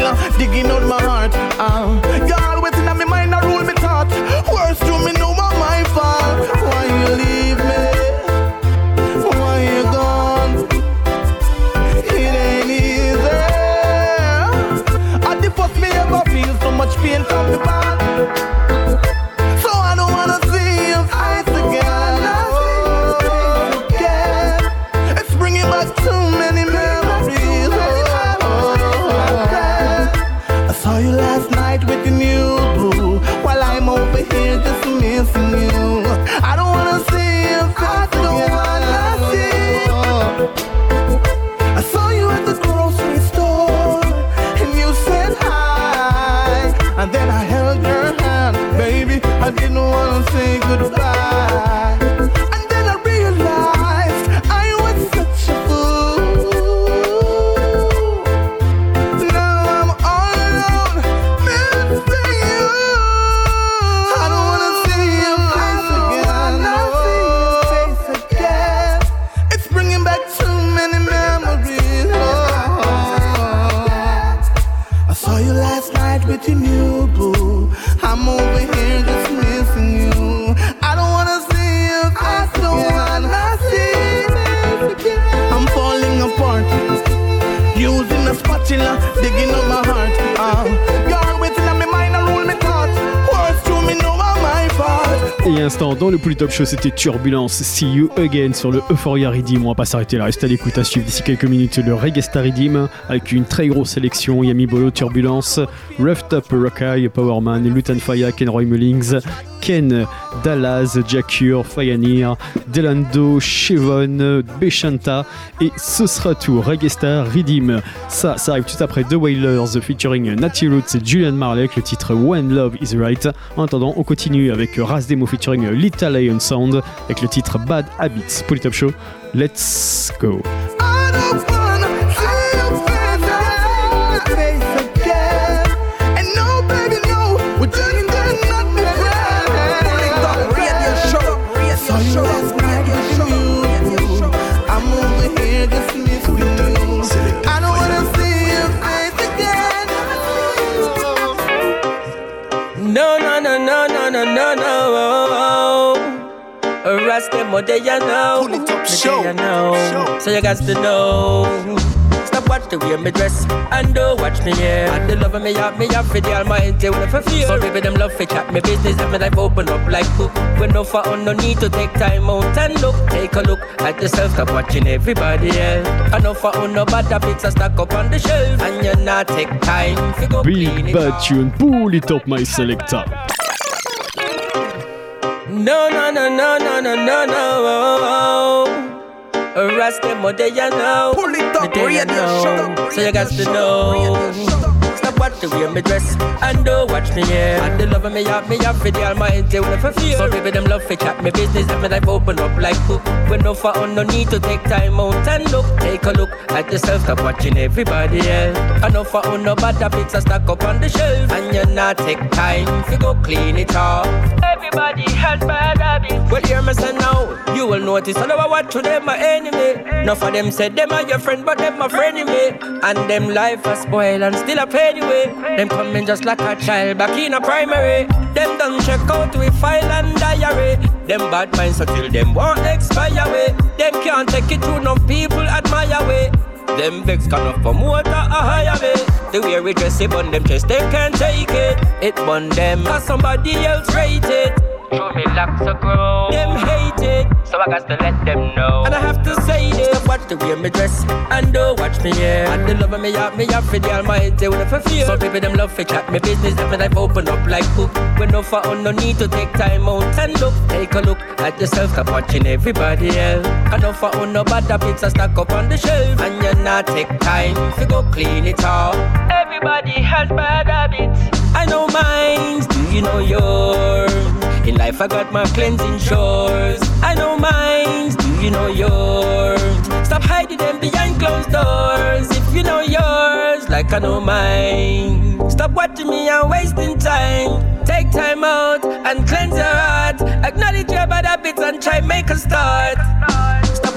A digging out my heart. Uh, Top Show, c'était Turbulence See You Again sur le Euphoria Redeem. On va pas s'arrêter là, restez à l'écoute à suivre d'ici quelques minutes le Reggae Star avec une très grosse sélection. Yami Bolo, Turbulence, Rough Top Rockeye, Powerman, Lutan Faya, Kenroy Mullings, Ken, Dallas, Jacure, Fayanir, Delando, Chevon, Bechanta et ce sera tout. Reggae. Ça, ça arrive tout après The Wailers featuring Natty Roots et Julian Marley avec le titre When Love Is Right. En attendant, on continue avec Ras Demo featuring Little Lion Sound avec le titre Bad Habits. Polytop Show, let's go. Arrest them what they you know. Pull it up, show. You know. So you got to know. Stop watch the way me dress and don't watch me yeah. And the love of me have me have for the almighty when I feel. So baby them love for chat me business and me life open up like book. When no for on no need to take time out and look. Take a look at yourself, stop watching everybody else. I know for on no bad habits I stack up on the shelf and you not take time to go clean Big it Bad up. Tune, Polytop My Selector. No, no, no, no, no, no, no, no. Arrest them what they you know. Pull it up, radio, know. So you got to know. Watch the way me dress and don't watch me yeah. And the love me have me have for the almighty when I feel. So baby them love for chat me business and me life open up like book. When no for on no need to take time out and look. Take a look at yourself, stop watching everybody else. I know for on no bad habits I stack up on the shelf and you not take time to go clean it off. Everybody has bad habits. Well, hear me say now, you will notice. I watch to them my enemy. Enough of them said them are your friend, but them my frenemy. And them life a spoil and still a pay anyway. Them coming just like a child back in a primary. Them done check out with file and diary. Them bad minds until them won't expire way. Them can't take it to no people admire way. Them vex for motor a higher way. The way we dress it on them chest, they can't take it. It bun them, cause somebody else rate it. Show me locks grow. Them hate it, so I got to let them know. And I have to say. Stop watch the way me dress and don't watch me yeah. And the love of me have me have for the almighty when I feel. Some people them love for chat me business and me life open up like book. When no for on no need to take time out and look. Take a look at yourself, stop watching everybody else. I know for on no bad habits I stack up on the shelf and you not take time to go clean it off. Everybody has bad habits. I know mine. Do you know yours? In life I got my cleansing shores. I know mine. Do you know yours? Stop hiding them behind closed doors. If you know yours, like I know mine. Stop watching me and wasting time. Take time out and cleanse your heart. Acknowledge your bad habits and try make a start.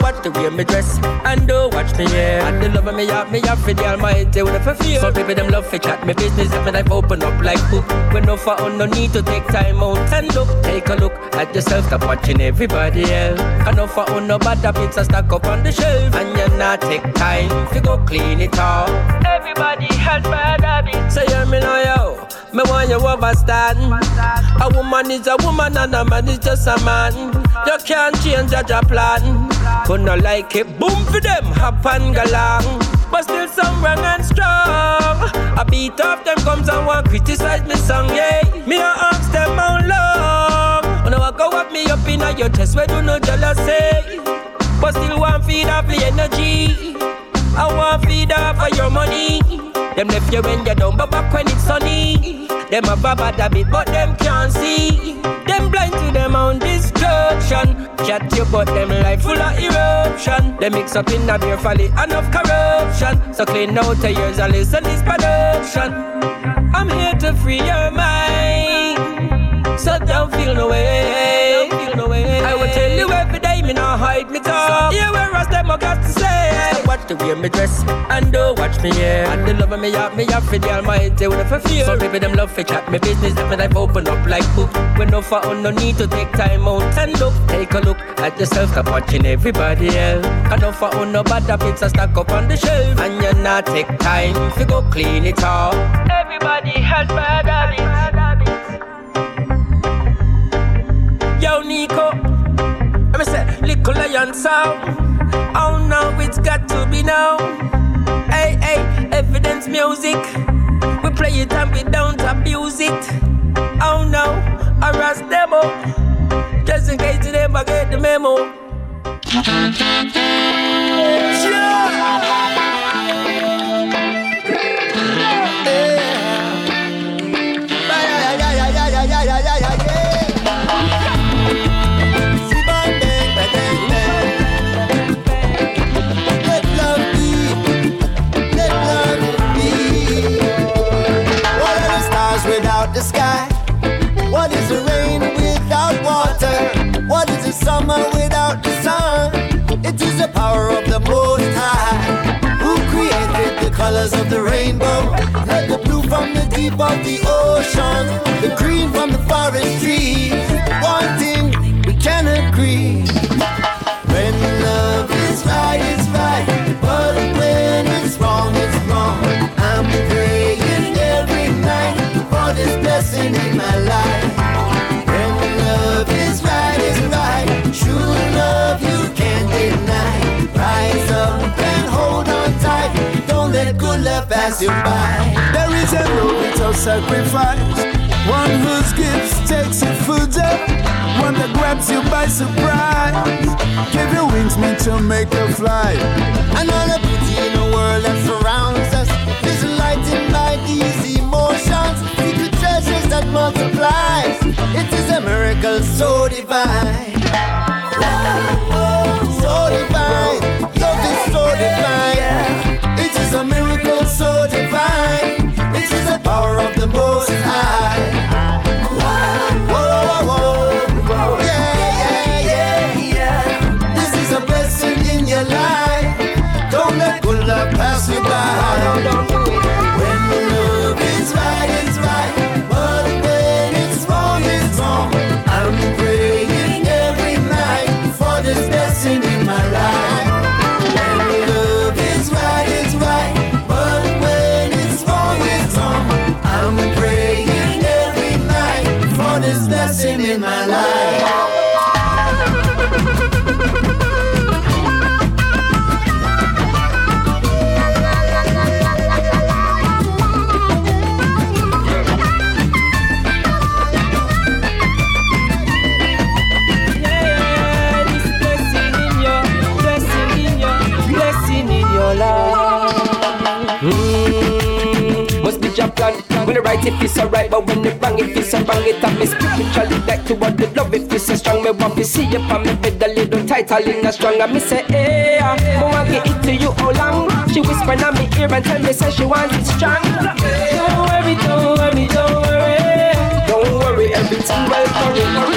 Watch the way me dress and don't watch me yeah. And the love of me have me have for the almighty with a fear. Some people them love for chat me business if me life open up like book. When no for no need to take time out and look. Take a look at yourself, stop watching everybody else. And no for no bad habits are stack up on the shelf. And you not take time to go clean it up. Everybody has bad habits. So hear me now yo. Me want you understand. A woman is a woman and a man is just a man. You can't change your plan. Not like it, boom for them, and go. But still some wrong and strong. A beat off them comes and want criticize me song, yeah. Me a ask them how long. When I go up me up in your chest, where do no jealousy. But still want feed off the energy. I want feed off of your money. Them left you when you're down, but back when it's sunny. Them have a bad habit, but them can't see. Them blind to them own destruction. Chat you, but them life full of eruption. They mix up in a beer folly, enough corruption. So clean out your ears and listen this production. I'm here to free your mind. So. Don't feel no way. Not hide. Yeah, where else them I got to say. So watch the way me dress and don't watch me yeah. And the love of me up, me up for the almighty with a fear. Some people them love for chat me business, that me life open up like book. When no for no need to take time out and look. Take a look at yourself, stop watching everybody else. And no for no bad habits are stack up on the shelf. And you not take time to go clean it up. Everybody has bad habits. Little lion sound. Oh no, it's got to be now. Hey, hey, evidence music. We play it and we don't abuse it. Oh no, I Ras Demo. Just in case you never get the memo. Let power of the Most High who created the colors of the rainbow. Let the blue from the deep of the ocean, the green from the forest trees. Pass you by. There is a road without sacrifice. One whose gifts takes you further. One that grabs you by surprise. Give your wings meant to make you fly. And all the beauty in the world that surrounds us is lightened by these emotions. Secret treasures that multiplies. It is a miracle so divine. By. When When the right it feels so right, but when the wrong it feels so wrong. It have me spiritually like to what the love it feels so strong. Me want to see you on me bed a little tighter, in a strong. Me say, eh, ah, hey, I want to get it to you all long. She whisper in my ear and tell me say she wants it strong. Don't worry, don't worry, don't worry. Don't worry, everything will come.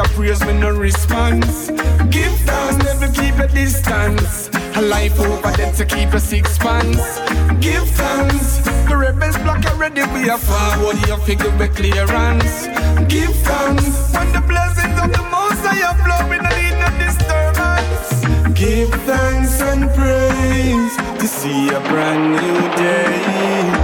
Your praise with no response. Give thanks, never keep a distance. A life over them to keep a six pants. Give thanks. The rebels block already, we are forward, you figure with clearance. Give thanks. When the blessings of the most High are flowing, I need no disturbance. Give thanks and praise to see a brand new day.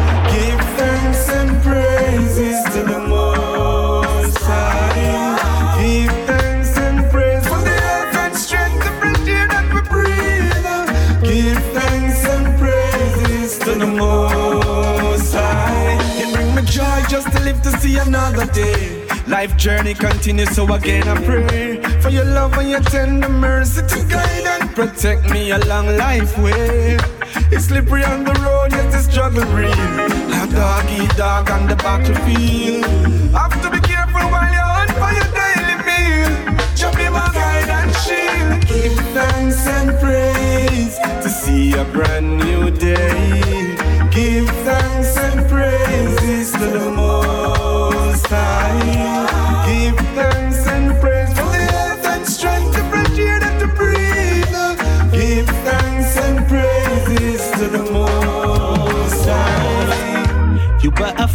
Day. Life journey continues, so again I pray for your love and your tender mercy to guide and protect me along life way. It's slippery on the road, yet the struggle real. A dog eat dog on the battlefield. Have to be careful while you're on for your daily meal. Just be my guide and shield. Give thanks and praise to see a brand new day. Give thanks and praises to the Most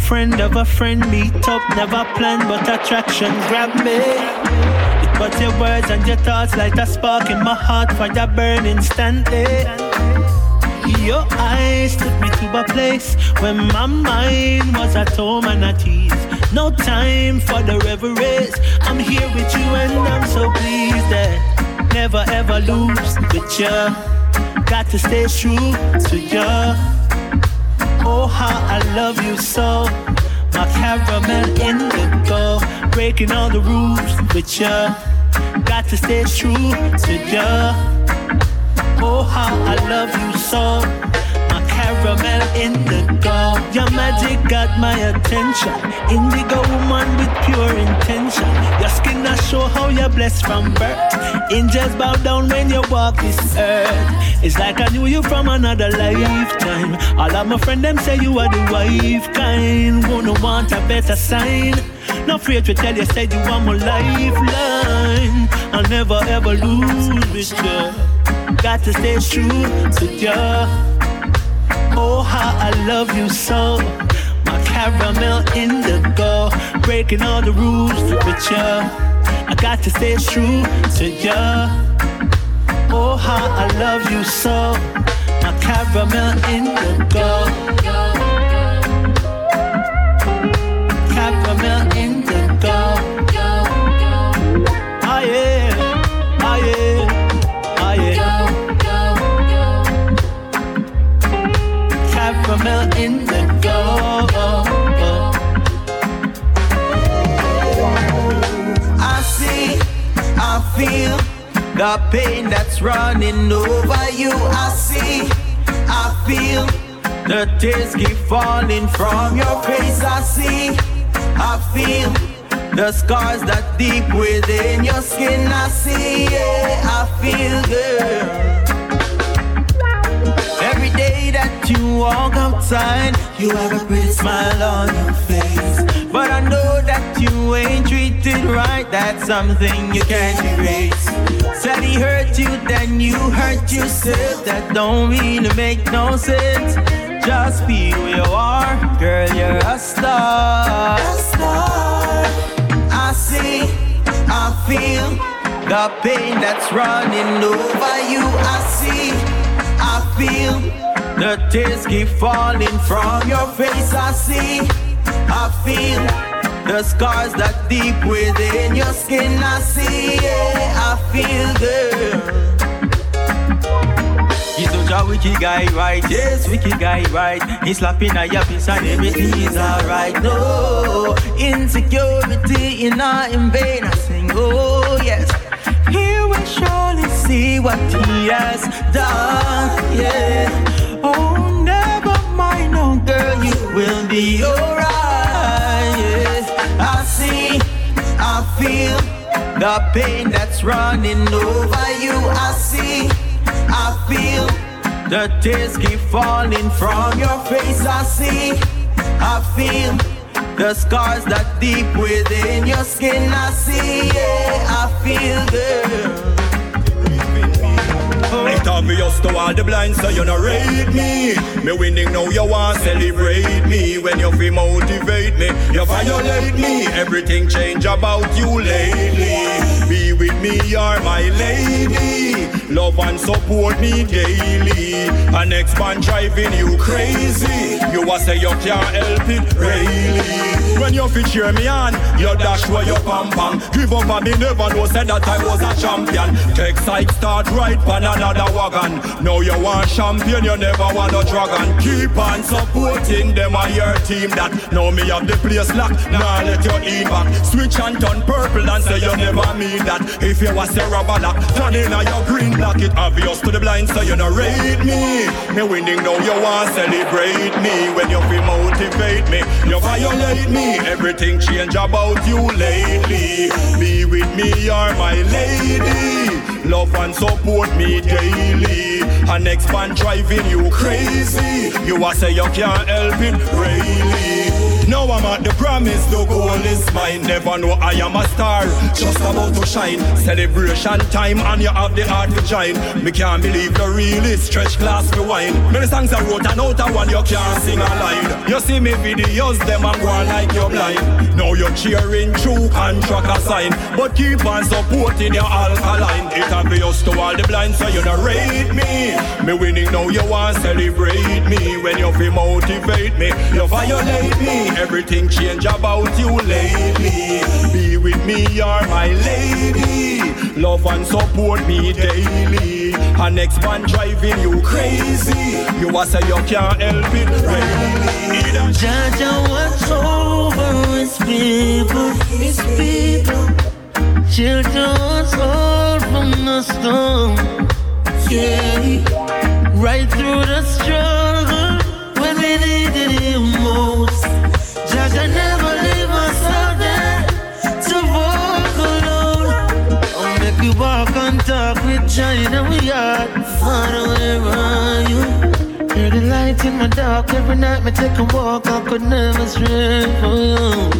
friend of a friend, meet up, never planned, but attraction grabbed me. It was your words and your thoughts like a spark in my heart, fire burn instantly. Your eyes took me to a place where my mind was at home and at ease. No time for the reveries. I'm here with you and I'm so pleased that never ever lose with you. Got to stay true to you. Love you so. My caramel indigo, breaking all the rules with you. Got to stay true to you. Oh, how I love you so. Caramel indigo, your magic got my attention. Indigo woman with pure intention. Your skin I show how you're blessed from birth. Angels bow down when you walk this earth. It's like I knew you from another lifetime. All of my friends them say you are the wife kind. Wanna want a better sign. No afraid to tell you, said you are my lifeline. I'll never ever lose with you. Got to stay true to you. Oh, how I love you so. My caramel indigo, breaking all the rules with you. I got to stay true to you. Oh, how I love you so. My caramel indigo. The pain that's running over you. I see, I feel the tears keep falling from your face. I see, I feel The scars that deep within your skin, I see, yeah, I feel good. Every day that you walk outside, you have a pretty smile on your face. But I know that you ain't treated right, that's something you can't erase. Said he hurt you, then you hurt yourself. That don't really make no sense. Just be who you are, girl, you're a star. A star. I see, I feel the pain that's running over you. I see, I feel the tears keep falling from your face. I see, I feel the scars that deep within your skin. I see, yeah, I feel good. He's such a wicked guy, right? Yes, wicked guy, right? He's slapping at your face and everything is alright. No insecurity in our in vain. I sing, oh yes. He will surely see what he has done. Yeah. Oh, never mind, no girl, you will be alright. Feel the pain that's running over you. I see, I feel the tears keep falling from your face. I see, I feel the scars that deep within your skin. I see, yeah, I feel good. It obvious to all the blind, so you no rate me. Me winning now, you want celebrate me. When you feel motivate me, you violate me. Everything change about you lately. Be with me, you're my lady. Love and support me daily. An next man driving you crazy. You a say you can't help it, really. When you fit cheer me on, you dash where you pam pam. Give up and me never know said that I was a champion. Take side start right pan another wagon. Now you want champion, you never want a dragon. Keep on supporting them and your team that now me have the place locked. Now let your in back. Switch and turn purple and say you never mean that. If you was a rubber lock, turn in a your green block. It obvious to the blind, so you rate me. Me winning now, you want celebrate me. When you feel motivate me, you violate me. Everything change about you lately. Be with me, you're my lady. Love and support me daily. An next man driving you crazy. You a say you can't help it, really. Now I'm at the promise, the goal is mine. Never know I am a star, just about to shine. Celebration time, and you have the heart to join. Me can't believe the realist stretch glass to wine. Many songs I wrote and out one, you can't sing a line. You see me videos, them and go like you're blind. Now you're cheering true contract a sign, but keep on supporting your alkaline. It obvious to all the blind, so you don't rate me. Me winning now, you want celebrate me. When you feel motivate me, you violate me. Everything change about you lately. Be with me, you're my lady. Love and support me daily. An next man driving you crazy. You a say you can't help it, really. Jaja, what's over his people, his people. Children's all from the storm. Yeah, right through the struggle with China. We are far wherever are you. You're the light in my dark. Every night me take a walk. I could never stray for you.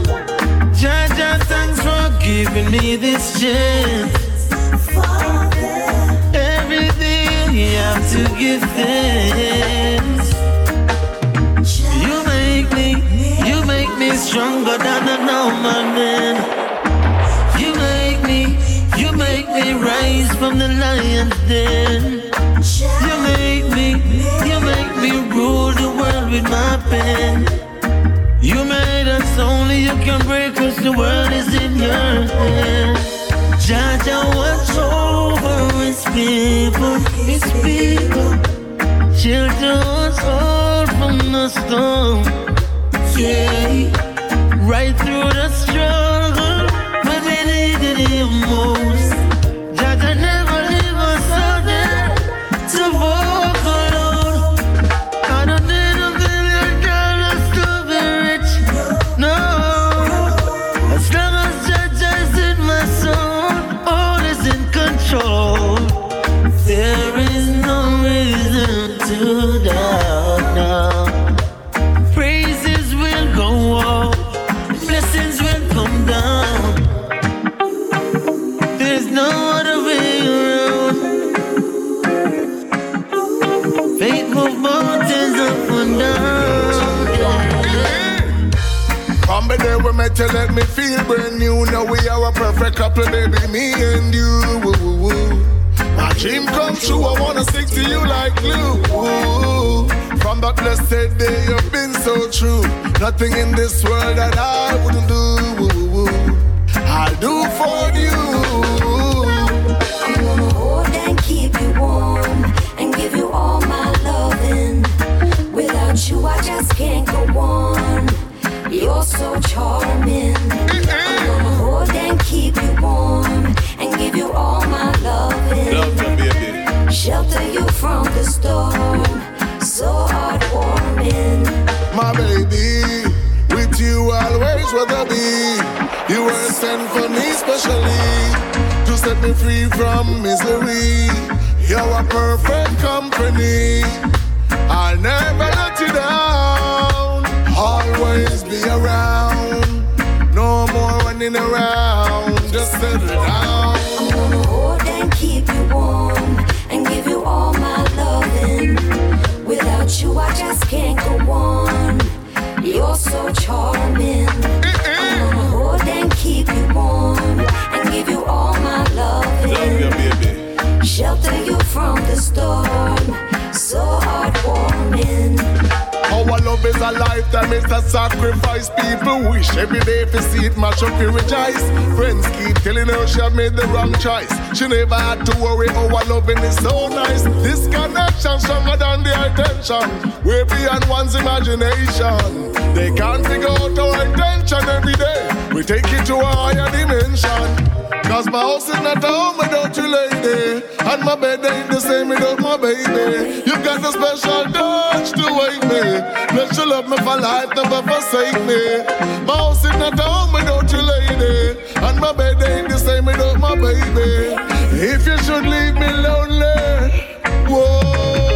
Jaja, thanks for giving me this chance. Every day you have to give thanks. You make me, you make me stronger than a normal man. Me rise from the lion's den. You make me, you make me rule the world with my pen. You made us only you can break us, the world is in your hand. Jaja, watch over his people, his people. Children's all from the storm. Yeah, right through the struggle, couple, baby, me and you. Woo, woo, woo. My dream come true, I wanna stick to you like glue. From that blessed day, you've been so true. Nothing in this world that I wouldn't do. I'll do for you. I'm gonna hold and keep you warm and give you all my loving. Without you, I just can't go on. You're so charming. Keep you warm and give you all my loving. Love you, baby. Shelter you from the storm. So heartwarming. My baby, with you always rather be. You were sent for me specially to set me free from misery. You're a perfect company. I'll never let you down. Always be around. Running around. Just settle down. I'm gonna hold and keep you warm and give you all my loving. Without you, I just can't go on. You're so charming. I'm gonna hold and keep you warm and give you all my loving. Love you, baby. Shelter you from the storm. So heartwarming. Love is a lifetime, it's a sacrifice. People wish every day you see it match up, you rejoice. Friends keep telling her she made the wrong choice. She never had to worry, oh, our loving is so nice. This connection stronger than the attention. Way beyond one's imagination. They can't figure out our intention every day. We take it to a higher dimension. Cause my house is not a home without you, lady. And my bed ain't the same without my baby. You got a special touch to wake me. Let you love me for life, never forsake me. My house is not a home without you, lady. And my bed ain't the same without my baby. If you should leave me lonely, whoa,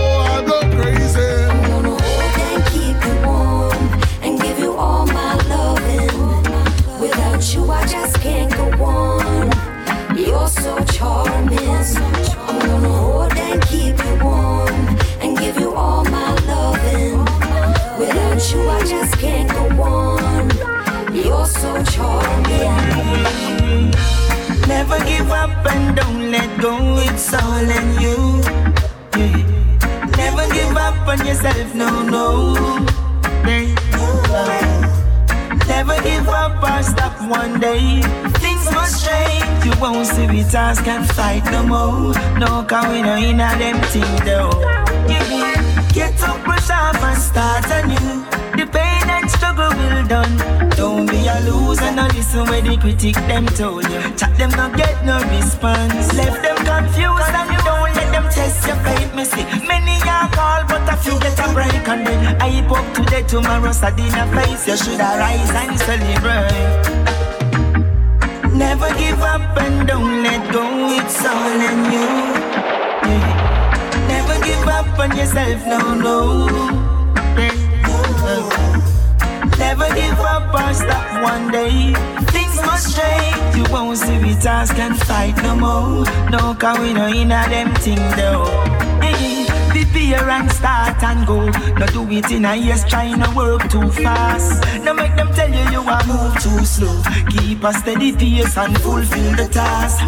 Never give up and don't let go, it's all in you. Yeah. Never give up on yourself, no, no. Never give up or stop one day. Things must change. You won't see we task can fight no more. No, cause we no in a them thing though. Get up, brush off and start anew. The pain and struggle will done. Don't be a loser, no listen where the critic them told you. Chat them not get no response. Left them confused and you don't let them test your faith. Me see many are call, but a few get a break and then I up today, tomorrow, Sadina face. You should arise and celebrate. Never give up and don't let go, it's all in you. Yeah. Never give up on yourself, no, no. Give up or stop one day. Things must change. You won't see we task can fight no more. No, cause we no in a them thing though. Eh, Prepare and start and go. No do it in a years, trying to work too fast. No make them tell you you are move too slow. Keep a steady pace and fulfill the task.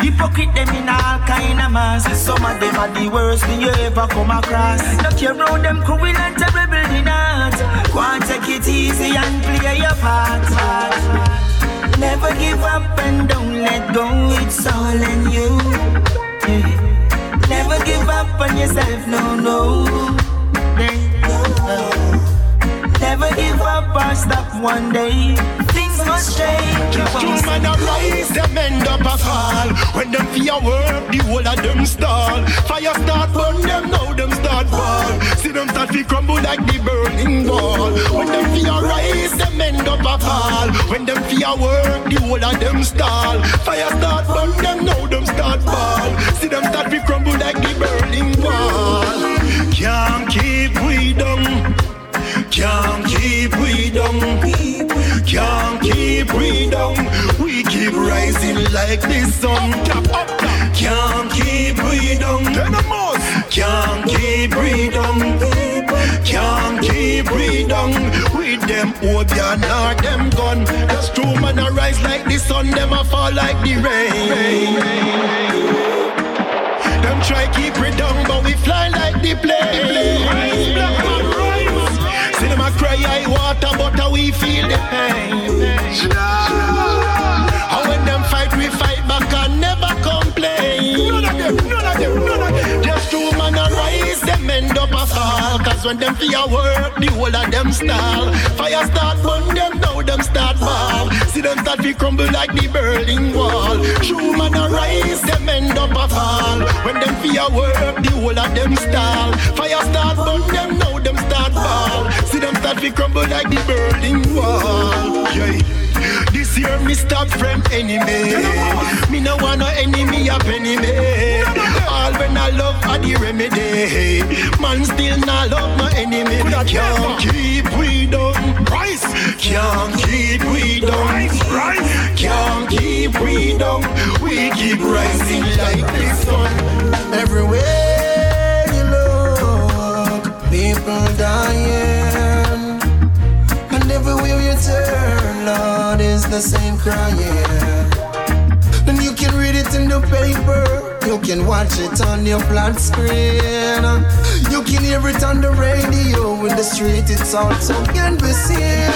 Hypocrite them in all kind of mass. Some of them are the worst thing you ever come across. No care about them cruel and terrible in. Go and take it easy and play your part. Never give up and don't let go. It's all in you. Never give up on yourself, no, no. Never give up or stop one day. Things must change. Two man a rise, them end up a fall. When them fear work, the whole of them stall. Fire start burn them, now them start fall. See them start to crumble like the burning wall. When them fear rise, them end up a fall. When them fear work, the whole of them stall. Fire start burn them, now them start fall. See them start to crumble like the burning wall. Can't keep we down. Can't keep we down. Can't keep we down. We keep rising like the sun. Can't keep we down. Can't keep we down. Can't keep we down with them obeah nor them gun. Just two man a rise like the sun, them a fall like the rain. Them try keep we down, but we fly like the plane. Rise, black man, cry high water, but we feel the pain. Cause when them fear work, the whole of them stall. Fire start burn them, now them start ball. See them start to crumble like the Berlin Wall. Two man a them end up a fall. When them fear work, the whole of them stall. Fire start burn them, now them start ball. See them start to crumble like the Berlin Wall. Yeah. This year me stop friend enemy. Me no want no enemy up enemy. All when I love are the remedy. Man still not love my enemy. Can't keep we down. Rise. Can't keep we down. Rise. Can't keep we down. We keep rising like the sun. Everywhere you look, people dying. And everywhere you turn, Lord, is the same crying. And you can read it in the paper, you can watch it on your flat screen. You can hear it on the radio, in the street, it's also can be seen.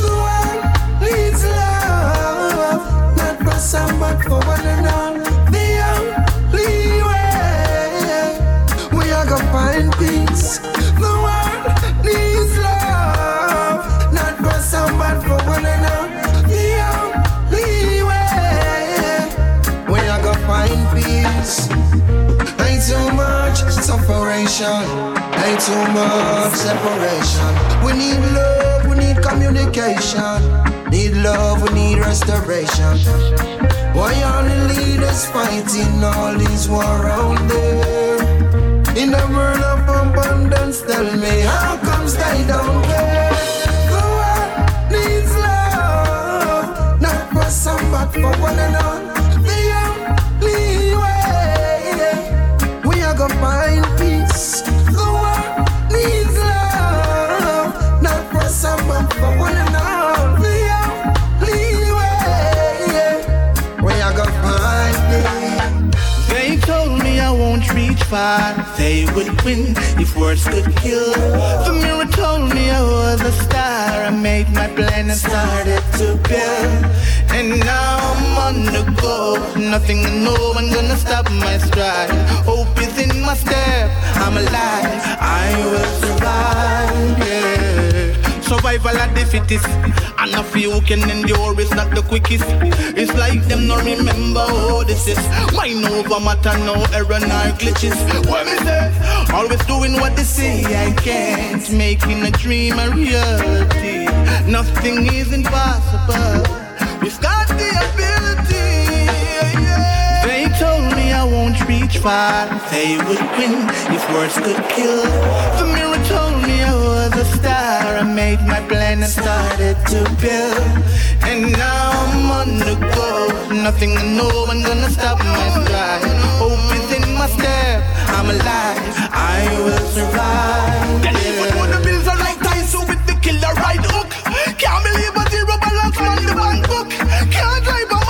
The world needs love, not for some, but for one another. The only way we are gonna find peace. Ain't too much separation. We need love, we need communication, need love, we need restoration. Why are the leaders fighting all these war out there? In a world of abundance, tell me how comes they don't care? The world needs love, not for some but for one another. Far. They would win if words could kill. The mirror told me I was a star. I made my plan and started to build. And now I'm on the go. Nothing and no one gonna stop my stride. Hope is in my step. I'm alive. I will survive. Yeah. Survival at the fittest. And a few can endure, it's not the quickest. It's like them no remember how this is. Mind over matter, no error, no glitches. What me say? Always doing what they say. I can't making a dream a reality. Nothing is impossible. We've got the ability. They told me I won't reach far. They would win if words could kill. The mirror I made my plan and started to build. And now I'm on the go. Nothing and no one gonna stop my stride. Hope in my step. I'm alive. I will survive. Then even when the bills are like Tyson with the killer right hook. Can't believe a zero balance on the bank book. Can't drive a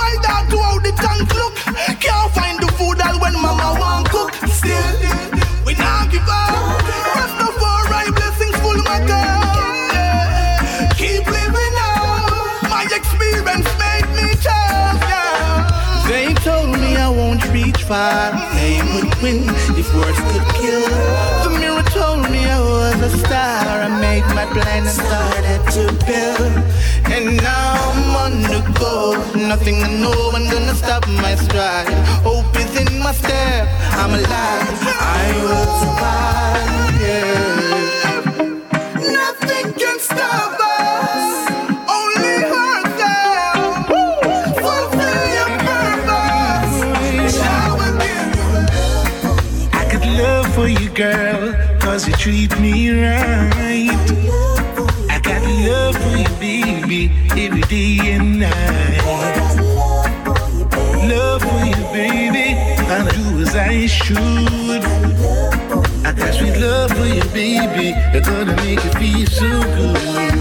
far. They would win if words could kill. The mirror told me I was a star. I made my plan and started to build. And now I'm on the go. Nothing and no one gonna stop my stride. Hope is in my step. I'm alive. I will survive. Yeah. Nothing can stop us. Treat me right. I got love for you, baby, every day and night. Love for you, baby, I'll do as I should. I got sweet love for you, baby, you're gonna make it feel so good.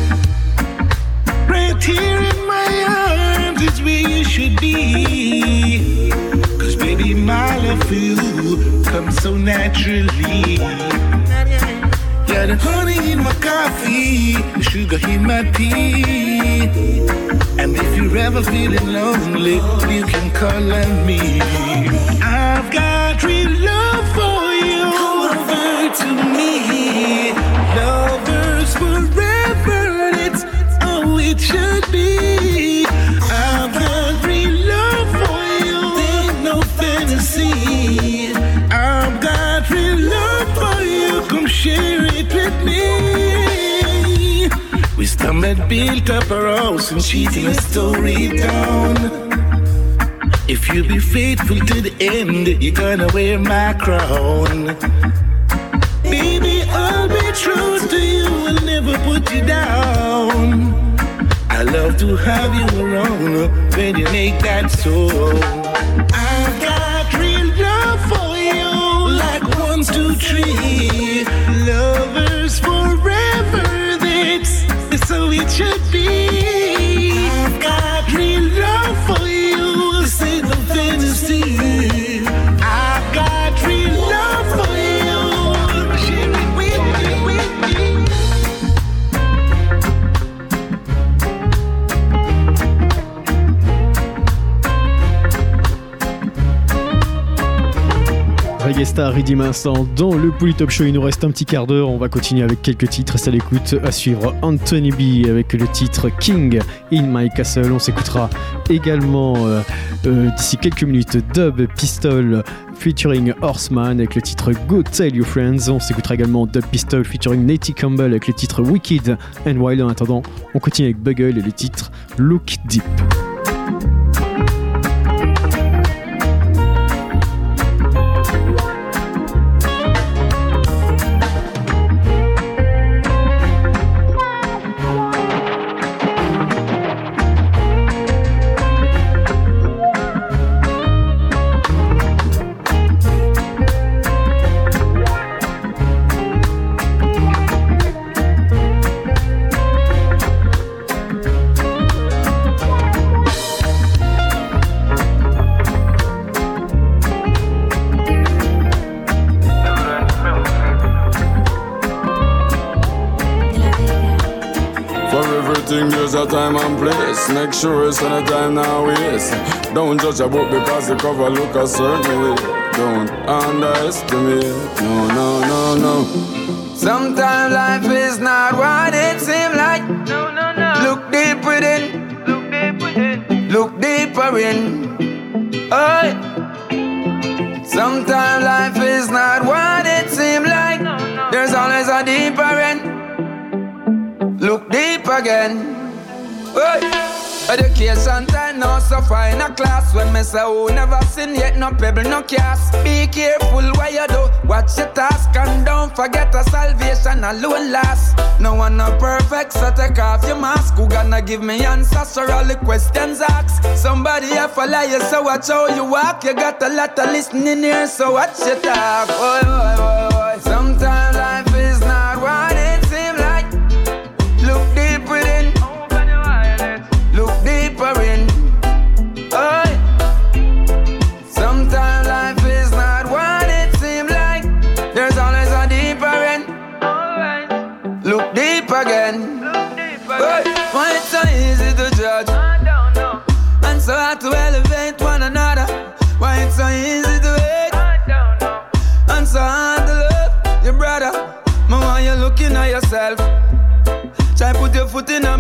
Right here in my arms is where you should be. Cause baby, my love for you comes so naturally. The honey in my coffee, the sugar in my tea. And if you're ever feeling lonely, you can call on me. I've got We built up a house and cheating a story down. If you be faithful to the end, you're gonna wear my crown. Baby, I'll be true to you, I'll never put you down. I love to have you around when you make that soul. Star, Instant dans le Polytop Show. Il nous reste un petit quart d'heure. On va continuer avec quelques titres. À l'écoute. À suivre Anthony B avec le titre King in My Castle. On s'écoutera également euh, euh, d'ici quelques minutes Dub Pistol featuring Horseman avec le titre Go Tell Your Friends. On s'écoutera également Dub Pistol featuring Natty Campbell avec le titre Wicked and Wild. En attendant, on continue avec Bugle et le titre Look Deep. Time and place. Make sure it's on a time now waste. Don't judge a book because the cover look a certain way. Don't underestimate. No, no, no, no. Sometimes life is not what it seems like. No, no, no. Look deep within. Look deep within. Look deeper in. Oh. Sometimes life is not what it seems like. There's always a deeper end. Look deep again. Hey. Education time now suffer in a class when me say who never seen yet no pebble no cast. Be careful what you do, watch your task and don't forget a salvation alone last. No one no perfect, so take off your mask. Who gonna give me answers for all the questions asked? Somebody have follow you, so watch how you walk. You got a lot of listening here, so watch your talk. Boy, boy, boy,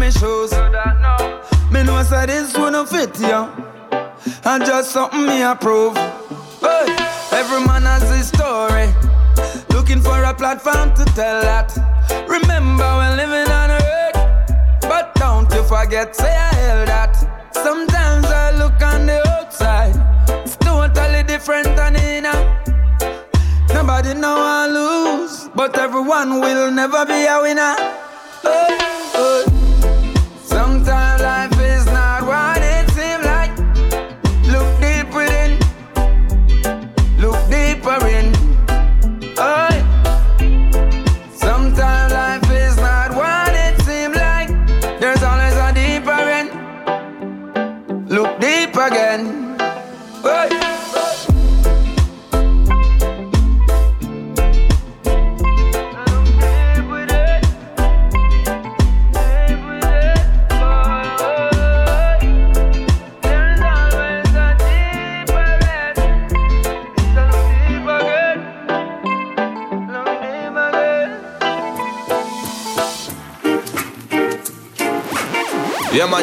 my shoes. Me know say this no fit you. And just something me approve. Hey, every man has his story. Looking for a platform to tell that. Remember we're living on earth. But don't you forget, say I held that. Sometimes I look on the outside. It's totally different than in Nobody know I lose. But everyone will never be a winner. Hey, hey.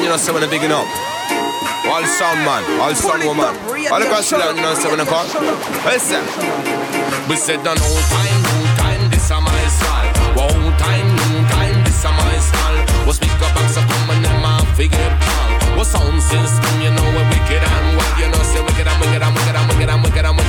You know, when bigging up. All sound man, all sound woman. All the land, you know, say when call. Listen. We said old time, new time, this a my style. Old time, new time, this a my style. We speak up so come and a figure pal. What sound system, you know, we wicked and wild. You know, say wicked and wicked and wicked and wicked and wicked and wicked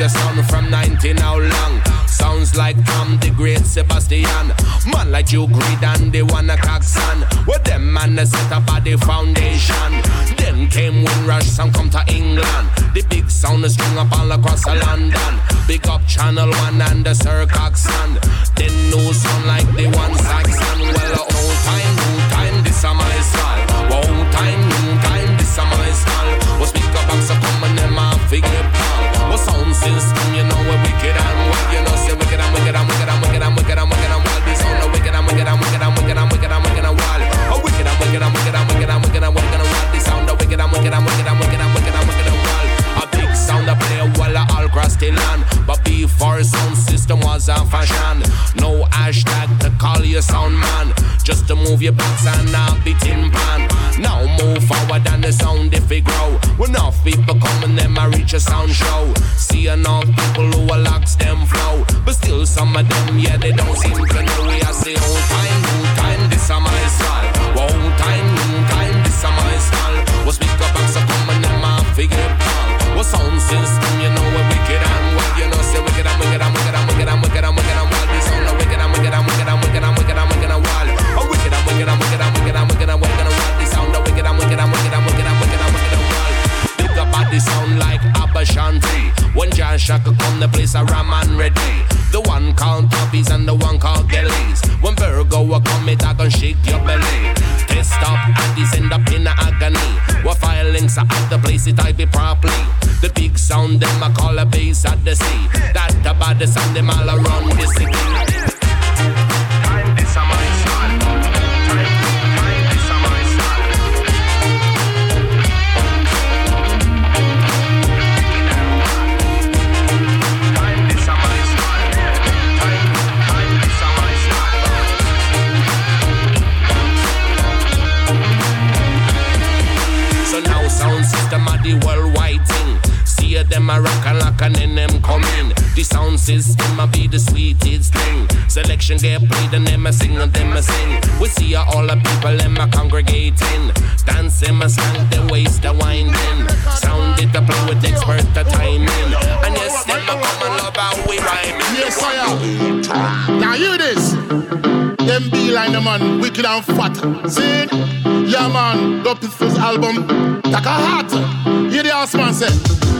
Bigger sound from 19 how long? Sounds like Tom the Great Sebastian. Man like you greed and they wanna Coxsone. With them man that set up at the foundation. Then came Windrush sound come to England. The big sound is string up all across the London. Big up Channel 1 and the Sir Coxsone. Then new sound like the one Saxon. Well, system was a fashion, no hashtag to call you sound man. Just to move your backs and not be tin pan. Now move forward and the sound if it grow. When enough people come and them I reach a sound show. See enough people who will locks them flow. But still some of them, yeah, they don't seem to know. We I say old time, new time, this a my style. Old time, new time, this a my style. What speak up and so come and them I figure pal. What sound system, Jah Shaka come, the place a ram and ready. The one called Tubbies and the one called Gellies. When Virgo will come, it I gon' shake your belly. Test up Addies end up in a agony. What filings are at the place, it I be properly. The big sound, them I call a bass at the sea. That about the sound, them all around the city. The sound system a be the sweetest thing. Selection get played and them a sing and them a sing. We see all the people them a congregating. Dance them a skank the waist a winding. Sound it a play with expert a timing. And yes them a come and love how we rhyming. Yes, fire. Now you this. Them be like the man, wicked and fat. See? Yeah, man, go Pistols album. Take a heart. Hear the house man say.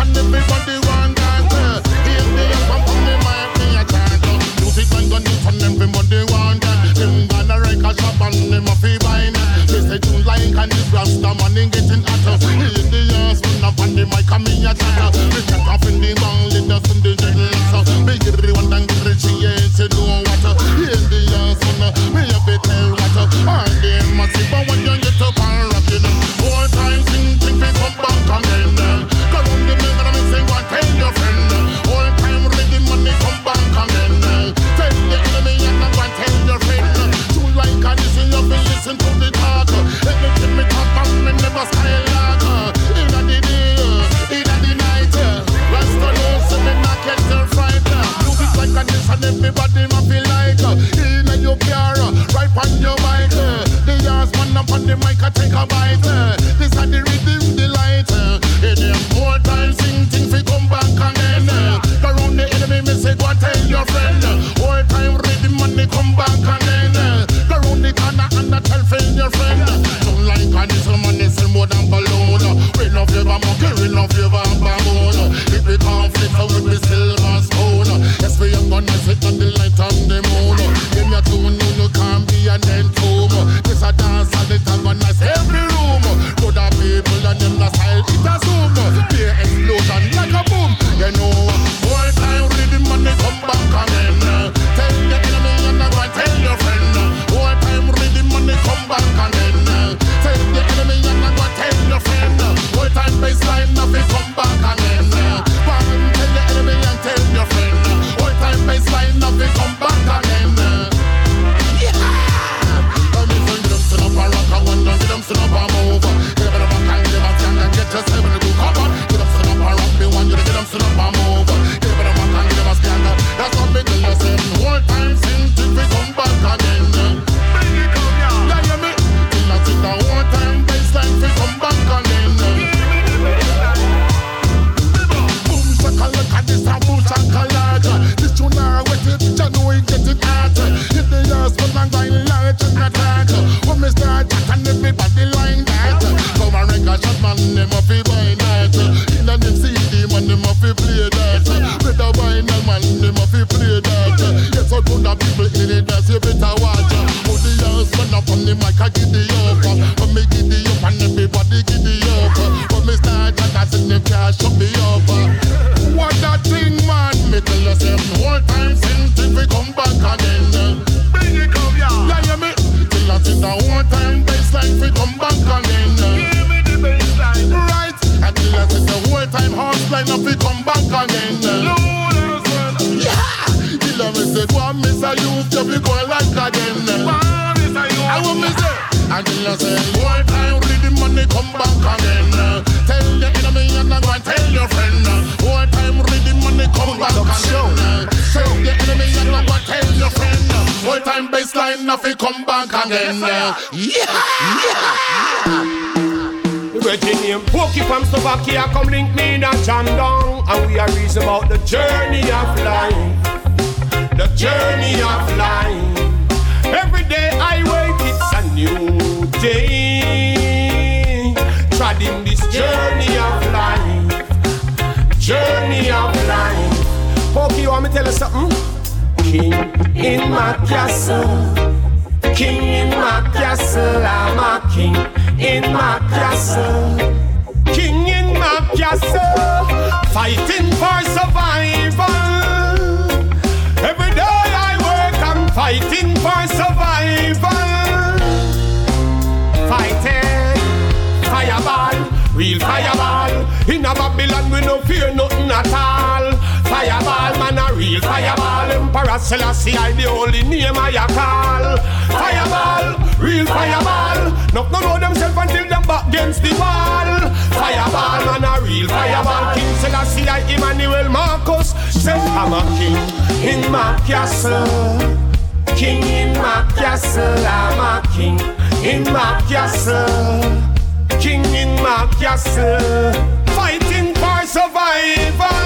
And everybody want that. Here they are come on the mic, me a chant. Music like this and everybody want that. Them gonna a shop and them a fee buying. They say tune like and this rasta man ain't getting hotter. Here they are son up on the mic, a Selassie, I the only name I call. Fireball, real fireball. Knock no know themselves until them back against the wall. Fireball, man, a real fireball. King Selassie, I Emmanuel Marcus. Said I'm a king in my castle. King in my castle, I'm a king in my castle. King in my castle, fighting for survival.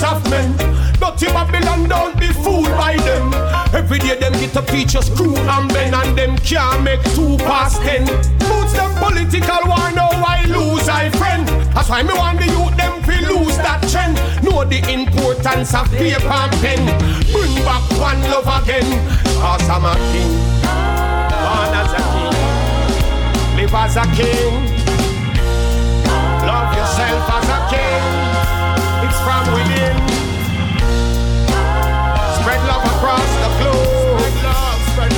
Rules of men. Dirty Babylon, don't be fooled by them. Every day them get to teach us screw and bend, and them can't make two past ten. Boots them political war, now I lose, I friend. That's why me want the youth them fi lose that trend. Know the importance of paper and pen. Bring back one love again. Cause I'm a king, born as a king, live as a king. Love yourself as a king.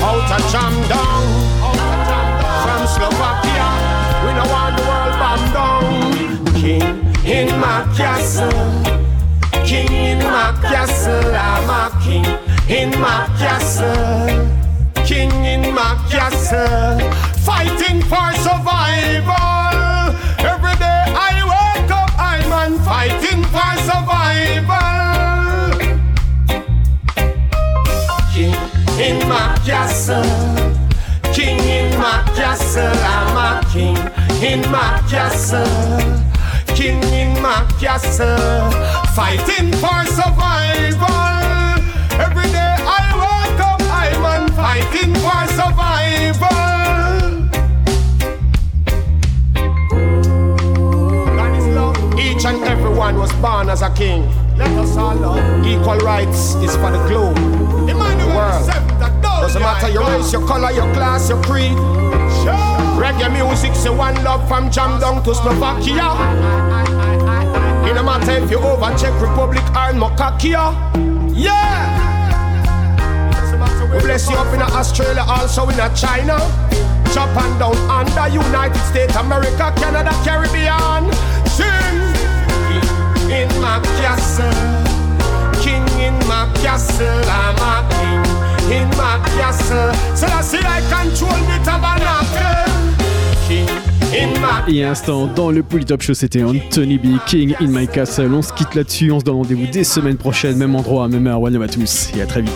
Out a jam down. From Slovakia. We don't want the world bomb down. King in my castle. King in my castle. I'm a king in my castle. King in my castle. Fighting for survival. Every day I wake up, I'm on fighting for survival. In my castle. King in my castle. I'm a king in my castle. King in my castle. Fighting for survival. Every day I wake up, I'm on fighting for survival. Each and everyone was born as a king. Let us all love. Equal rights is for the globe. World. Doesn't matter your race, your color, your class, your creed. Reggae music, say one love from Jam down to Slovakia. It no matter if you over Czech Republic or Mokakia. Yeah. We bless you up in Australia, also in China. Japan down under United States, America, Canada, Caribbean. Sing in my castle. King in my castle, I'm a king in my castle. So I control the tabernacle. King Et à l'instant, dans le Polytop Show, c'était Anthony B. King in My Castle. On se quitte là-dessus, on se donne rendez-vous dès semaine prochaine, même endroit, même heure. One à tous et à très vite.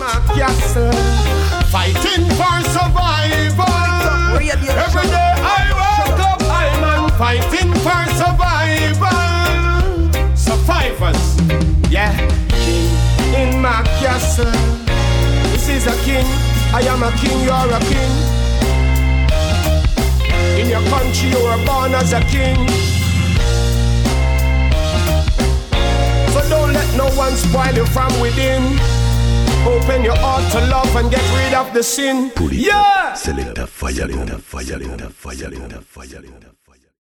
Survivors, yeah. King in my castle. a king. I am a king, you are a king. In your country, you were born as a king. So don't let no one spoil you from within. Open your heart to love and get rid of the sin. Yeah! Fire, fire, fire, fire, fire, fire, fire, fire.